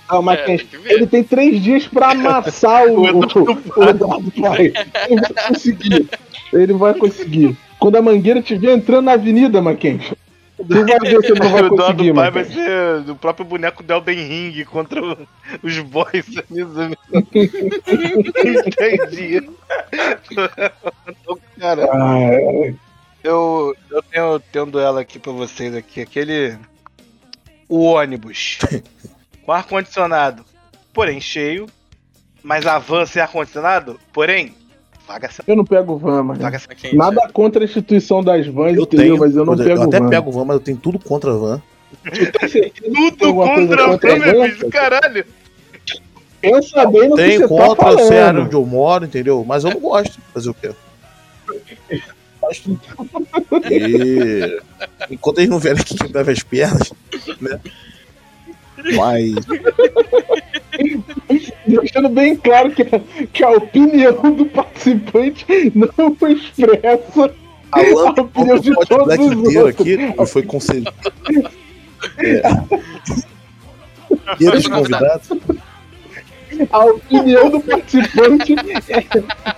Ah, mas É, quem- tem ele tem três dias pra amassar o, O o, Eduardo Paes. Ele vai conseguir. Ele vai conseguir. Quando a mangueira estiver entrando na avenida, Mackenzie, tu vai ver se não vai o Eduardo conseguir, Pai vai ser o próprio boneco do Elden Ring contra o- os boys. Entendi. Cara, Ah, é. Eu, eu tenho, tenho um duelo aqui pra vocês aqui. Aquele. O ônibus. Com ar-condicionado. Porém, cheio. Mas a van sem ar-condicionado. Porém, vaga sem. eu não pego van, mano. Vaga sem. Mas quente, Nada contra a instituição das vans, Eu entendeu? tenho, mas eu não eu, pego até van. pego van, mas eu tenho tudo contra a van. Tudo alguma coisa contra a contra a van, meu bicho. Caralho. Pensa bem no que Tem você contra, tá eu sei a área falando. onde eu moro, entendeu? Mas eu não gosto. Fazer o quê? E enquanto eles não vierem aqui quebrar as pernas, né? Mas Deixando bem claro que a, que a opinião do participante não expressa Alan, a opinião de o todos Black os outros. aqui e foi concedido. É. E eles convidados. A opinião do participante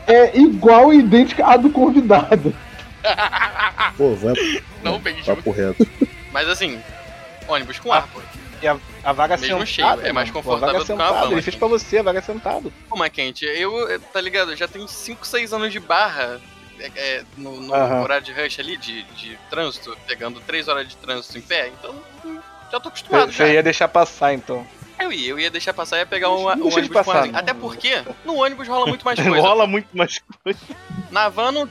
é, é igual e idêntica à do convidado. Pô, vai Não bem junto. papo reto. Mas assim, ônibus com ar, pô. E a, a vaga Mesmo sentada. cheio, é mais confortável a do que uma van, Ele fez pra você, a vaga sentado. Pô, mas quente, eu, tá ligado? Eu já tenho 5, 6 anos de barra é, é, no, no horário de rush ali, de, de trânsito, pegando 3 horas de trânsito em pé, então hum, já tô acostumado. Você ia deixar passar, então. Eu ia, eu ia deixar passar e ia pegar um, um ônibus com passar, arzinho. não. Até porque no ônibus rola muito mais coisa. Rola muito mais coisa. Na van não.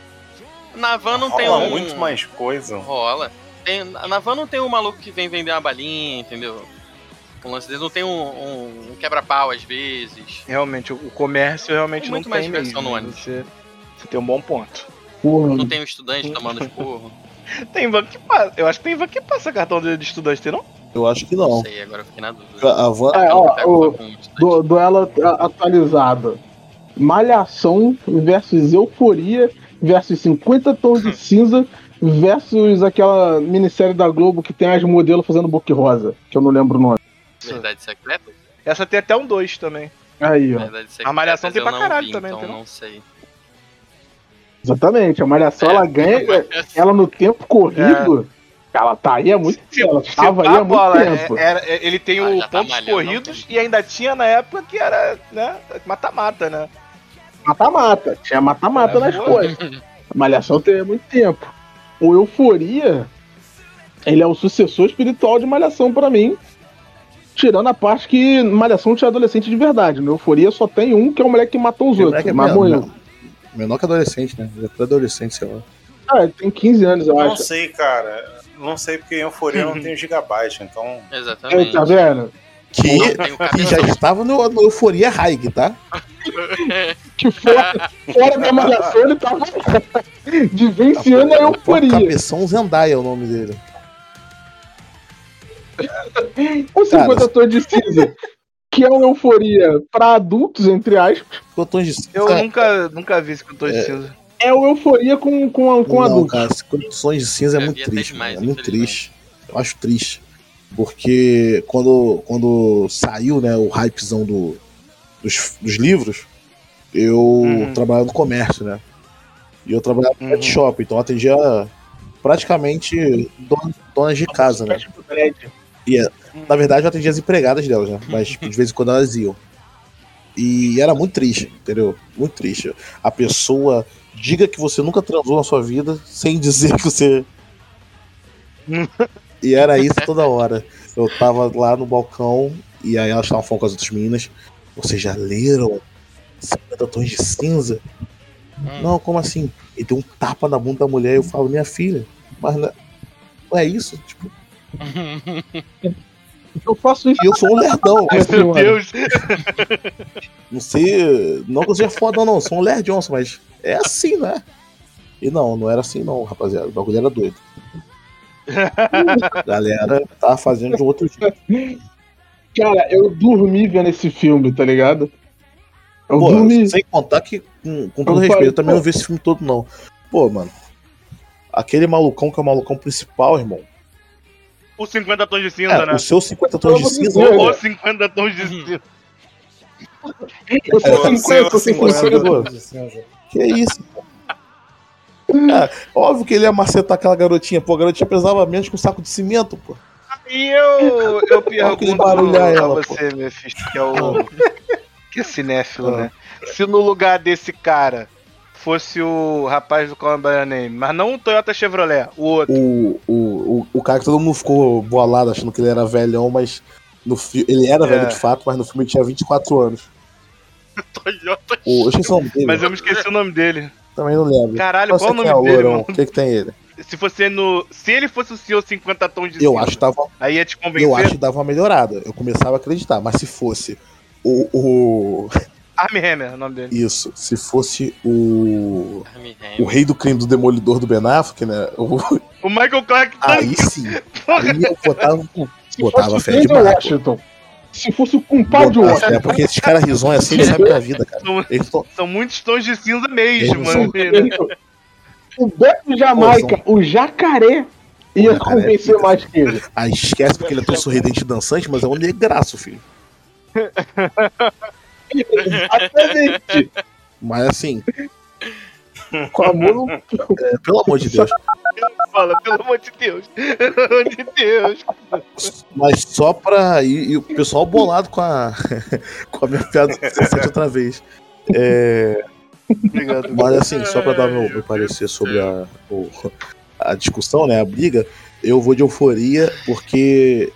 Na van não tem Rola um. muito mais coisa. Rola. Tem, na van não tem um maluco que vem vender uma balinha, entendeu? O lance deles não tem um, um- um quebra-pau às vezes. Realmente, o comércio realmente Tem não muito mais tem diversão mesmo. no né? ônibus. Você, você tem um bom ponto. Porra, Não tem um estudante tomando esporro. Tem van que passa. Eu acho que tem van que passa cartão de estudante, tem não? Eu acho que Não não. sei, agora eu fiquei na dúvida. A van. É, Eu ó, não o- do, duelo atualizado. Malhação versus Euforia versus 50 Tons de Cinza versus aquela minissérie da Globo que tem as modelos fazendo book rosa, que eu não lembro o nome. Verdade secreta? Essa tem até um 2 também. Aí, ó. Secreta. Malhação tem pra caralho vi, também, então não? sei. Exatamente, a Malhação ela ganha, ela no tempo corrido, ela tá aí há muito tempo, ela estava aí há muito bola, tempo. é- era- é- ele tem Ah, o tá pontos malhando, corridos e ainda tinha na época que era, né, mata-mata, né? Mata-mata, tinha mata-mata É, nas boa. coisas. A Malhação tem muito tempo. O Euforia, ele é o sucessor espiritual de Malhação pra mim. Tirando a parte que Malhação tinha adolescente de verdade. No Euforia só tem um que é o moleque que matou os outros. é mas menor, morreu. menor- Menor que adolescente, né? Ele é pré-adolescente, sei lá. Ah, ele tem 15 anos, eu Não acho. sei, cara. Não sei porque em Euforia não tem gigabyte, então. É, Exatamente. tá vendo? Que, que já estava no, no Euforia High, tá? Que fora, fora da Malhação ele tava vivenciando a Euforia. Cabeção Zendaya é o nome dele. O 50 Tons de Cinza, que é uma Euforia pra adultos, entre aspas, Botões de cinza. Eu nunca, nunca vi esse cantor de cinza. é uma Euforia com, com, com não, adultos. cara, condições de cinza é muito até triste, demais, é muito triste. Eu acho triste. Porque quando, quando saiu, né, o hypezão do, dos, dos livros, eu Uhum. trabalhava no comércio, né? E eu trabalhava no Uhum. pet shop, então eu atendia praticamente donas, donas de casa, né? Na verdade, eu atendia as empregadas delas, né? Mas de vez em quando elas iam. E era muito triste, entendeu? Muito triste. A pessoa diga que você nunca transou na sua vida sem dizer que você. e era isso toda hora. Eu tava lá no balcão e aí elas estavam falando com as outras meninas. Vocês já leram 50 tons de cinza? Hum. Não, como assim? E deu um tapa na bunda da mulher e eu falo, minha filha, mas não não é isso? Tipo, Eu faço isso. e eu sou um lerdão. Meu Meu Deus. Não sei. Não que eu seja foda, não. Eu sou um Johnson, mas é assim, né? E não, não era assim, não, rapaziada. O bagulho era doido. A galera tava fazendo de outro jeito. Cara, eu dormi vendo esse filme, tá ligado? Eu Pô, dormi. sem contar que, com, com todo Eu respeito, falei, eu também não vi esse filme todo, não. Pô, mano. Aquele malucão que é o malucão principal, irmão. O 50 tons de cinza, É, né? o seu 50 tons de cinza. Pô, Ou 50 tons de cinza. Eu sou É, 50, eu sou seu 50. 50. Que isso? Cara, óbvio que ele ia macetar aquela garotinha. Pô, a garotinha pesava menos que um saco de cimento, pô. E eu, eu pergunto barulhar a ela, você, Mephisto, que é o. que é cinéfilo, Ah. né? Se no lugar desse cara fosse o rapaz do Call By Name, mas não o Toyota Chevrolet, o outro. o, o, o, o cara que todo mundo ficou bolado achando que ele era velhão, mas no fi- ele era É. velho de fato, mas no filme ele tinha 24 anos. Toyota. O, eu esqueci o nome dele, Mas eu me esqueci o nome dele. Também não lembro. Caralho, Não sei qual o nome é o dele, lourão, mano? O que que tem ele? Se fosse no. Se ele fosse o senhor 50 tons de Eu cinza, acho que dava, aí ia te convencer. eu acho que dava uma melhorada. Eu começava a acreditar, mas se fosse o, o Armie Hammer, é o nome dele. isso, se fosse o o rei do crime do demolidor do Ben Affleck, né? o- O Michael Clark aí sim, aí eu botava, botava fé de. Washington. Se fosse o compadre Botava Washington. fé, porque esses caras risonhos assim, eles sabem da vida, cara. São, Eles tão, são muitos tons de cinza mesmo, Eles são- mano. O Beto Jamaica, o jacaré, ia O jacaré convencer mais que ele. Aí esquece porque ele é tão sorridente e dançante, mas é um negraço, filho. Exatamente. Mas assim, Com amor no é, pelo amor de Deus. Fala, pelo amor de Deus. Pelo amor de Deus. Mas só pra. E, e o pessoal bolado com a. com a minha piada do 17 outra vez. É, Obrigado. mas assim, só pra dar meu, meu parecer sobre a, o- a discussão, né? A briga, eu vou de euforia, porque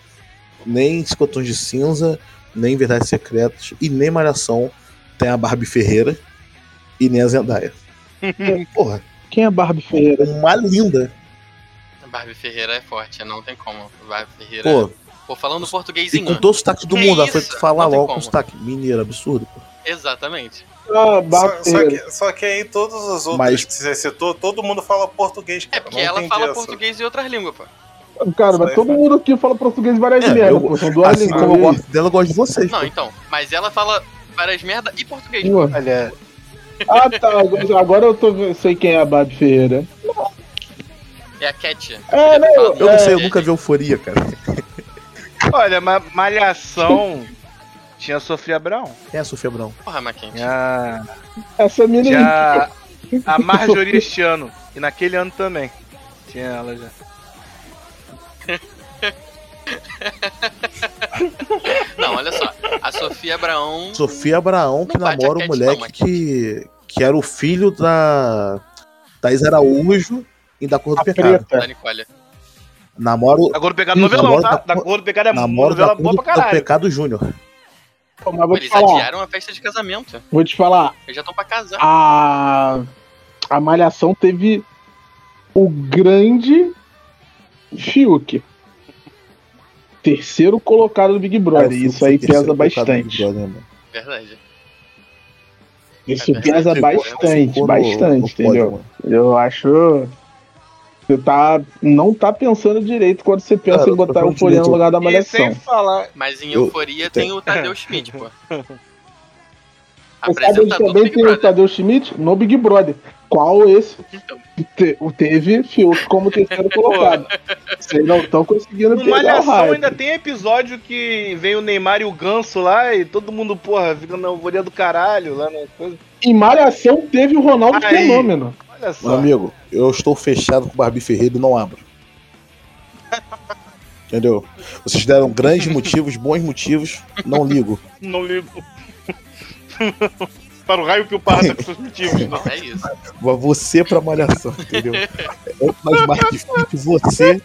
nem 50 tons de cinza, nem Verdades Secretas e nem Malhação tem a Barbie Ferreira e nem a Zendaya. Porra, Quem é Barbie Ferreira? Uma linda. Barbie Ferreira é forte, não tem como. Barbie Ferreira. Pô, Pô, falando portuguesinho. com todo o sotaque do Que mundo. Ela foi falar logo com como. sotaque mineiro, absurdo. pô. Exatamente. Ah, Só, Barbie só que, só que aí todos os outros Mas- que você citou, todo mundo fala português, É cara. porque Não ela fala essa. português e outras línguas, pô. Cara, mas todo mundo aqui fala português várias É, merda, eu- pô. São duas Assim línguas. como eu gosto dela, eu gosto de vocês. Não, pô. então. Mas ela fala várias merda e português. Pô. Olha, Ah, tá. Agora- eu tô, sei quem é a Barbie Ferreira. É a Cat. É, não, Eu não É, sei, eu nunca vi euforia, cara. olha, ma- Malhação tinha a Sofia Brown. Quem é a Sofia Brown? Porra, Maquente. Tinha, Essa tinha a Marjorie este ano. E naquele ano também. Tinha ela já. Não, olha só. A Sofia Abraão. Sofia Abraão, que namora um moleque não, que, que era o filho da Thaís Araújo e da Cor do A Pecado. preta. Da Nicole. Namoro, Da Cor do Pecado novelão, namoro tá? da- Da Cor do Pecado é namoro da novela Cor boa do, pra do caralho. Pecado Júnior. Pô, mas vou te eles falar. adiaram a festa de casamento. Vou te falar. Eles já estão pra casar. A, a Malhação teve o grande Fiuk. Terceiro colocado do Big Brother. Cara, eu Isso aí pesa no bastante. Brother, mano. Verdade. Isso É pesa bastante, no- bastante, no pódio, entendeu? mano. Eu acho. Você tá, não tá pensando direito quando você pensa Cara, em botar eu o Euforia no lugar da E Malhação. sem falar. Mas em Eu- Euforia tem- tem o Tadeu Schmidt, pô. Você sabe onde Apresentador do também tem o Brother. Tadeu Schmidt? No Big Brother. Qual esse Então, te- o teve Fiuk como terceiro colocado? Vocês não estão conseguindo No pegar o Malhação ainda tem episódio que vem o Neymar e o Ganso lá e todo mundo, porra, fica na alvoria do caralho lá na coisa. Em Malhação teve o Ronaldo Aí. Fenômeno. Olha Meu só. amigo, eu estou fechado com o Barbie Ferreira e não abro. Entendeu? Vocês deram grandes motivos, bons motivos, não ligo. Não ligo. Para o raio que o parra tá com seus motivos. né? não, é isso. Você pra malhação, entendeu? É mais mais difícil você.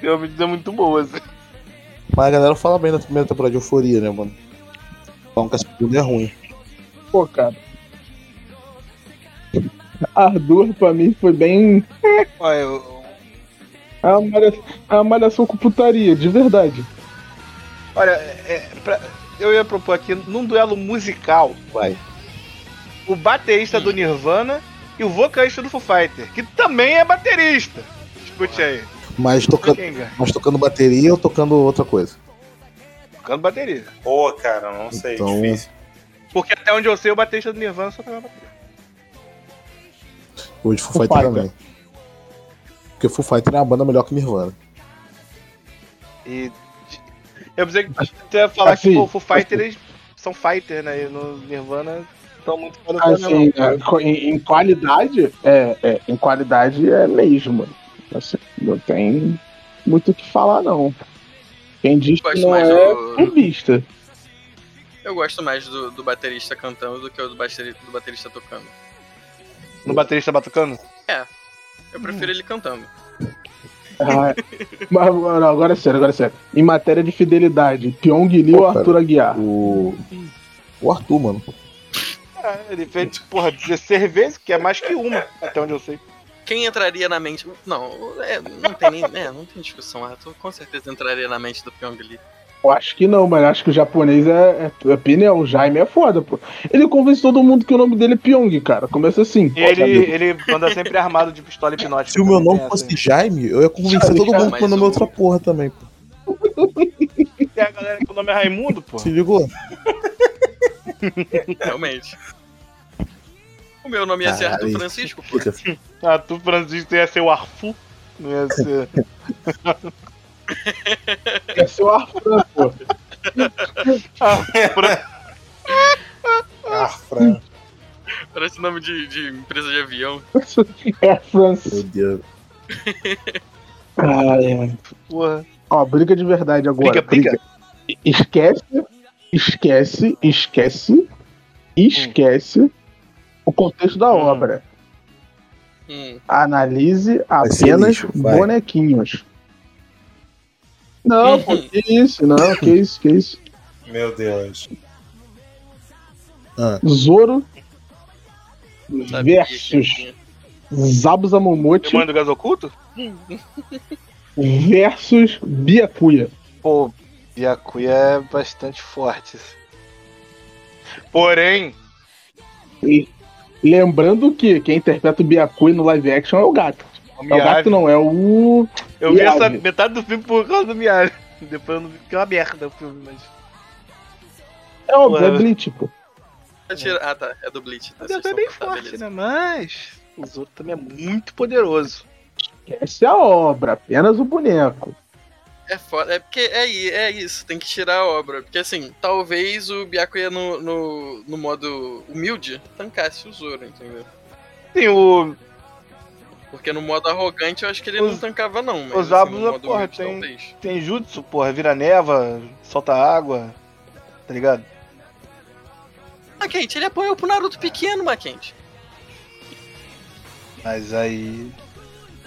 Realmente é muito boa. Assim. Mas a galera fala bem da primeira temporada de Euforia, né, mano? Falam que a segunda é ruim. Pô, cara. Arthur, pra mim, foi bem. Olha, eu- É uma malhação, é uma malhação com putaria, de verdade. Olha é, pra- eu ia propor aqui, num duelo musical, Vai. o baterista do Nirvana e o vocalista do Foo Fighter, que também é baterista. Escute aí. Mas mas tocando bateria ou tocando outra coisa? Tocando bateria. Pô, cara, não sei, Então- difícil. Porque até onde eu sei, o baterista do Nirvana só tocava bateria. De Foo Foo Fighter Fighter. também. Porque Foo Fighter é uma banda melhor que Nirvana. E. Eu pensei que você ia falar Assim, que pô, o Foo Fighter eles são fighter, né? E no Nirvana estão muito Assim, não. é, em, em qualidade, é, é, em qualidade é mesmo. Assim, não tem muito o que falar, não. Quem diz que não é do- clubista. Eu gosto mais do, do baterista cantando do que o do baterista, do baterista tocando. No baterista batucano? Eu prefiro ele cantando. Ah, mas não, agora é sério, agora é sério. Em matéria de fidelidade, Pyong Lee ou cara. Arthur Aguiar? O. O Arthur, mano. Ah, ele fez, porra, 16 vezes, que é mais que uma, até onde eu sei. Quem entraria na mente. Não, é, não tem nem. É, não tem discussão. Arthur com certeza entraria na mente do Pyong Lee. Eu acho que não, mas acho que o japonês é, é, é pneu. O Jaime é foda, pô. Ele convence todo mundo que o nome dele é Pyong, cara. Começa assim. E ele, ele anda sempre armado de pistola hipnótica. Se o meu nome fosse essa Jaime, eu ia convencer Jaime, todo mundo com o nome o- outra porra também. pô. Tem a galera que o nome é Raimundo, pô. Se ligou? Realmente. O meu nome ia ser Arthur Francisco, pô. Ah, tu, Francisco, ia ser o Arfu. Não ia ser. É seu Arthur, pô. Ah, Fran. Parece nome de, de empresa de avião. É France. Meu Deus. Porra. Ó, briga de verdade agora. Briga, briga. Esquece, esquece, esquece, esquece o contexto da Hum. obra. Hum, Analise apenas lixo, vai. bonequinhos. Não, pô, que isso, não, que isso, que isso. Meu Deus. Ah. Zoro versus. Zabuza Momote Demônio do gás oculto? versus Byakuya. Pô, Byakuya é bastante forte. Porém, E lembrando que quem interpreta o Byakuya no live action é o gato. O É o gato não, é o. eu vi essa metade do filme por causa do Miyagi. Depois eu não vi porque é uma merda o filme, mas. É óbvio, é. Bleach, pô. Ah, tá. É do Bleach. Tá, O é bem forte, né? Mas. O Zoro também é muito poderoso. Essa é a obra, apenas o boneco. É foda. É porque é, é isso, tem que tirar a obra. Porque assim, talvez o Byakuya no, no, no modo humilde tancasse o Zoro, entendeu? Tem o. Porque no modo arrogante eu acho que ele Os- não tancava, não. Mas os assim, no modo porra, humilde, tem- talvez. Tem jutsu, porra, vira neva, solta água. Tá ligado? Maquente, ele apoiou pro Naruto pequeno, Maquente. Mas aí.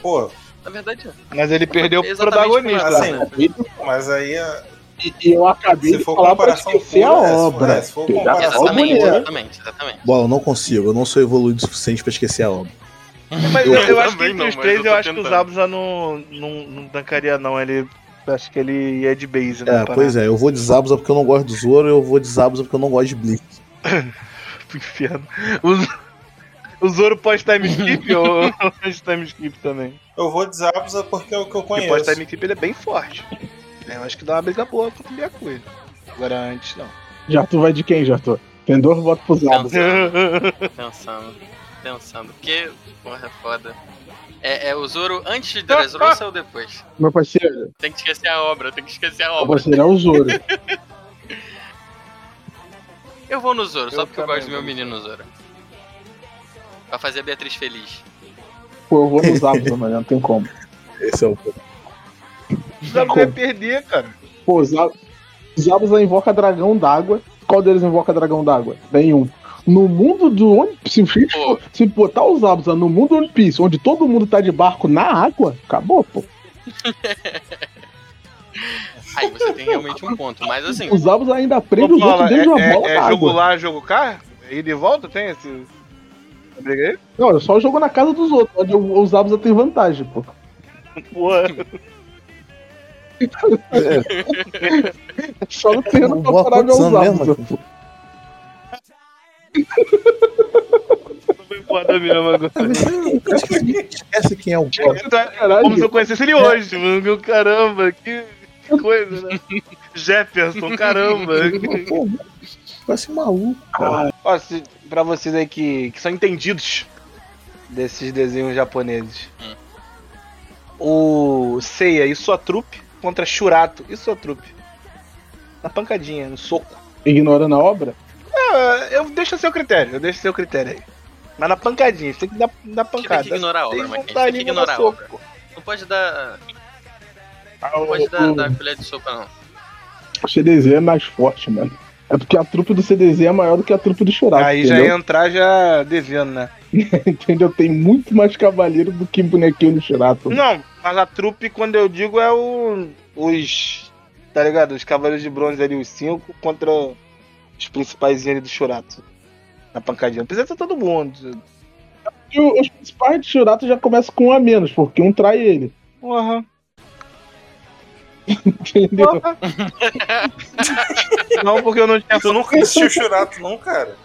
Pô, Na verdade, é. Mas ele perdeu pro protagonista. por assim, mas aí é- E, e eu acabei se de for falar pra esquecer a pura, se for- obra. é, se for comparação Exatamente, exatamente, exatamente. Bola, eu não consigo. Eu não sou evoluído o suficiente pra esquecer a obra. Mas eu, eu acho que entre não, os três eu eu, acho que o. Zabuza não, não, não tancaria, não. Ele. Acho que ele ia de base, né? É, pois é. Eu vou de Zabuza porque eu não gosto do Zoro. Eu vou de Zabuza porque eu não gosto de Bleach. Pro inferno. O, o Zoro pós-time skip ou pós-time skip também? eu vou de Zabuza porque é o que eu conheço. pós-time skip ele é bem forte. É, Eu acho que dá uma briga boa contra o Byakuya. Agora antes não. Já tu vai de quem, já tu? Tem dois votos pro Zabuza. Pensando, pensando. Porque, porra, é foda. É, é o Zoro antes de Dressrosa ou depois? Meu parceiro, Tem que esquecer a obra, tem que esquecer a meu obra. parceiro é o Zoro. Eu vou no Zoro, só Eu porque eu gosto do meu menino Zoro. Pra fazer a Beatriz feliz. Pô, eu vou no Zabuza, mano, não tem como. Esse é o. O Zabuza ia perder, cara. Pô, Zabuza invoca dragão d'água. Qual deles invoca dragão d'água? Nenhum. No mundo do One Piece, se, Pô. se botar os Zabuza no mundo do One Piece, onde todo mundo tá de barco na água, acabou, pô. Aí você tem realmente um ponto. Mas assim, Os Zabuza ainda prende Ô, os outros Paula, dentro de uma é, bola é, é jogo lá, jogo cá? E volta tem esse. Briga aí? Não, é só jogo na casa dos outros, onde os Zabuza tem vantagem, pô. Porra. Só no terreno pra parar de quantos foda mesmo agora. Acho que esquece quem é o Bola. Caralho. Como se eu conhecesse ele hoje, mano. Meu caramba, que, que coisa, né? Jefferson, caramba. Pô, Parece maluco, cara. Ó, se, pra vocês aí que, que são entendidos desses desenhos japoneses. Hum. O Seiya e sua trupe contra Shurato e sua trupe. Na pancadinha, no soco. Ignorando a obra? É, eu deixo a seu critério, eu deixo a seu critério aí. Mas na pancadinha, você tem que dar, dar tem pancada. que ignorar a obra, mas tem que ignorar a soco. obra. Não pode dar. Ah, Não pode dar, o, dar colher de sopa, não. o CDZ é mais forte, mano. É porque a trupe do CDZ é maior do que a trupe do Churato. Aí já entendeu? ia entrar já devendo, né? entendeu? Tem muito mais cavaleiro do que bonequinho do Churato. Não, mas a trupe, quando eu digo, é o. Os. Tá ligado? Os cavaleiros de bronze ali, os cinco, contra os principais ali do Churato. Na pancadinha. Não precisa ser todo mundo. E o- os principais do Churato já começam com um a menos, porque um trai ele. Porra. Entendeu? Porra. não, porque eu não tinha. Tu nunca assistiu Churato, não, cara?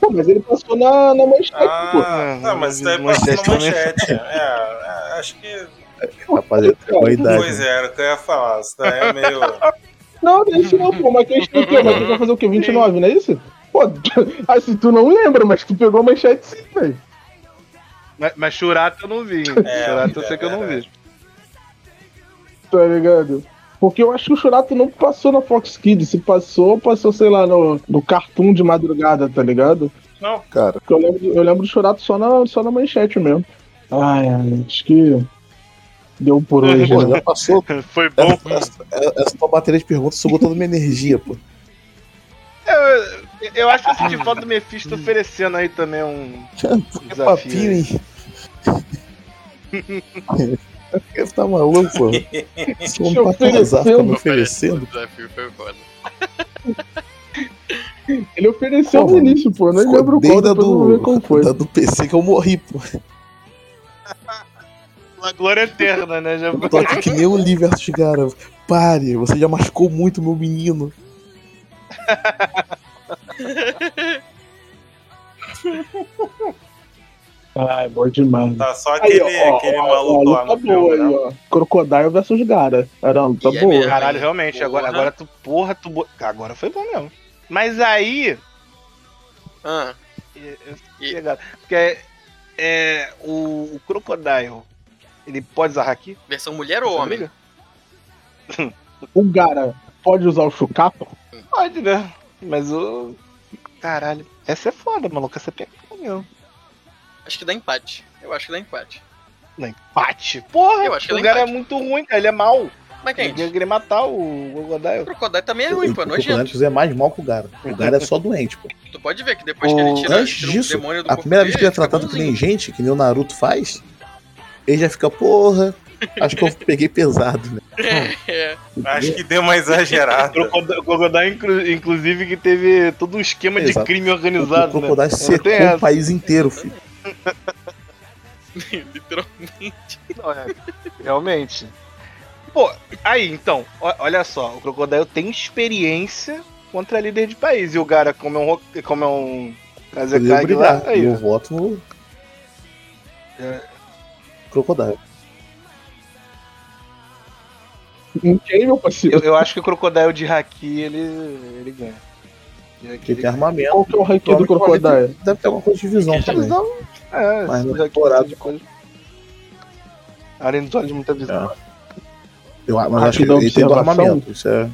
Pô, mas ele passou na, na manchete, pô. Ah, tá, mas isso daí passou Manchete na manchete. É, é, acho que. Idade. Pois é, era o que eu ia falar. Isso daí é meio. Não, não é isso não, pô. Mas quem escreveu? Mas tu vai fazer o quê? 29, não é isso? Pô, assim, tu não lembra, mas tu pegou a manchete sim, velho. Mas, mas Churato eu não vi. É, Churato eu é sei que eu não verdade. vi. Tá ligado? Porque eu acho que o Churato não passou na Fox Kids. Se passou, passou, sei lá, no, no Cartoon de madrugada, tá ligado? Não, Cara, Porque eu lembro, eu lembro do Churato só na, só na manchete mesmo. Ai, ai, acho que deu por hoje, pô, né? já passou. Foi bom. Essa, essa, tua bateria de perguntas sugou toda a minha energia, pô. Eu, eu acho que eu senti falta do Mephisto oferecendo aí também um Que desafio. papinho, hein? Ele tá maluco, pô. Homem tá casado, tá me oferecendo. O desafio foi foda. Ele ofereceu Pô, no início, pô. Eu não lembro qual, desde a depois eu vou ver qual foi. da do PC que eu morri, pô. Uma glória eterna, né? Já Eu tô aqui que nem o Lee versus Gara. Pare, você já machucou muito meu menino. Ai, bom demais. Tá só Aí, aquele, ó, aquele ó, maluco ó, lá no boa filme, aí, né? ó. Crocodile versus Gara. Era uma luta E é boa. mesmo. Caralho, realmente, agora, Porra. agora tu, porra, tu. Agora foi bom mesmo. Mas aí. Ah, é- é E- legal, Porque é, é, o, o Crocodile. Ele pode usar haki? versão mulher ou homem? O Gara pode usar o Chucapa? Pode, né? Mas o. Caralho. Essa é foda, maluco. Essa é mesmo. Acho que dá empate. Eu acho que dá empate. Não, empate. Porra, Eu acho que o dá cara é empate. muito ruim, cara. Ele é mau. Mas Ele quem? ia querer matar o O Crocodile. Crocodile também é ruim, pô, o nojento. Crocodile é mais mal que o Gara. O Gara é só doente, pô. Tu pode ver que depois que ele O- tira, Antes tira disso, o demônio do a primeira vez que ele é tratado que nem gente, que nem o Naruto faz, ele já fica, porra. Acho que eu peguei pesado, né? É, Acho que deu uma exagerada. O Crocodile, inclusive, que teve todo um esquema de Exato. crime organizado. o Crocodile né? secou o país inteiro, filho. literalmente. Não, é, realmente. Pô, aí então, olha só, o Crocodile tem experiência contra líder de país. E o cara, como é um, como é um Kazekage lá, brigar. aí. Eu voto no. É. Crocodile. Em quem, meu parceiro? Eu, eu acho que o Crocodile de Haki, ele, ele ganha. Haki, ele tem armamento. Qual que é o ranking do Crocodile? Deve ter alguma coisa de visão ganha. também. Visão, é, Mas no de Haki, temporada- de coisa. Além do de muita visão. Eu, mas acho que ele tem do armamento. Isso é.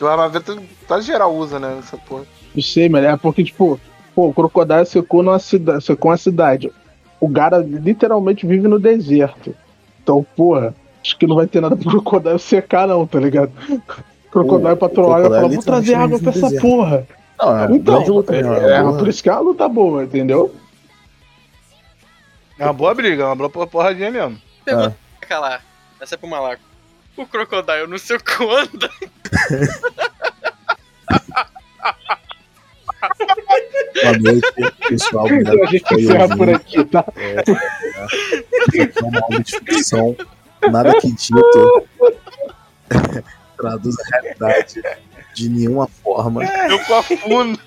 O armamento quase geral usa, né? Essa porra. Não sei, mas é porque, tipo, pô, o Crocodile secou, numa cida secou uma cidade. O Gara literalmente vive no deserto. Então, porra, acho que não vai ter nada pro Crocodile secar, não, tá ligado? Crocodile O- pra o trollar e falar, vou trazer água pra essa deserto. porra. Não, é uma Então, grande luta. é, é, boa- por isso que é uma luta boa, entendeu? É uma boa briga, é uma boa porradinha mesmo. Pergunta pra calar. Essa é pro malaco. O Crocodile no seu quando? Boa noite, pessoal. Obrigado Então a gente por encerra ouvir. por aqui, tá? É uma aula de ficção. Nada que dito traduz a realidade de nenhuma forma. Eu com a fundo.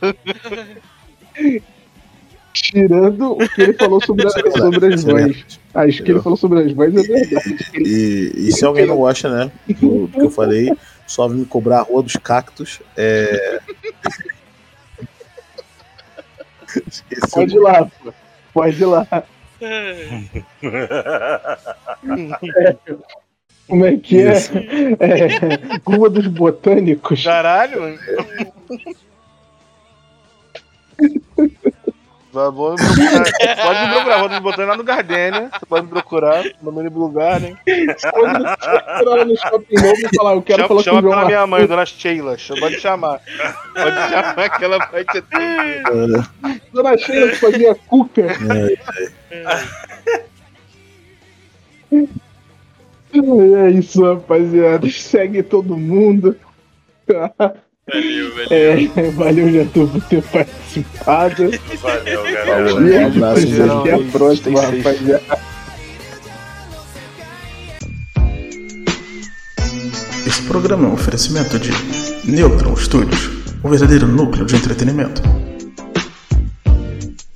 Tirando o que ele falou sobre, a- sobre as vozes. Acho que ele falou sobre as vozes é verdade. E, e se alguém não gosta, né, do, do que eu falei, só me cobrar a Rua dos Cactos. É... Esqueci Pode ir lá, pô. Pode ir lá. Como é que é? É Rua dos Botânicos. Caralho. Vai, vou me procurar. Pode me procurar, vou botando lá no Gardenia. Você pode me procurar no menu lugar, né? Pode ir lá no shopping novo e falar, eu quero Chama, falar com chama o João pela minha mãe, dona Sheila. Pode chamar. Pode chamar que ela vai te atender. Dona Sheila que fazia cuca. É isso, rapaziada. Segue todo mundo. Valeu, valeu. É, valeu, Jatur, por ter participado. Valeu, galera. Um abraço, até gente. a próxima, rapaziada. Esse programa é um oferecimento de Neutron Studios, o verdadeiro núcleo de entretenimento.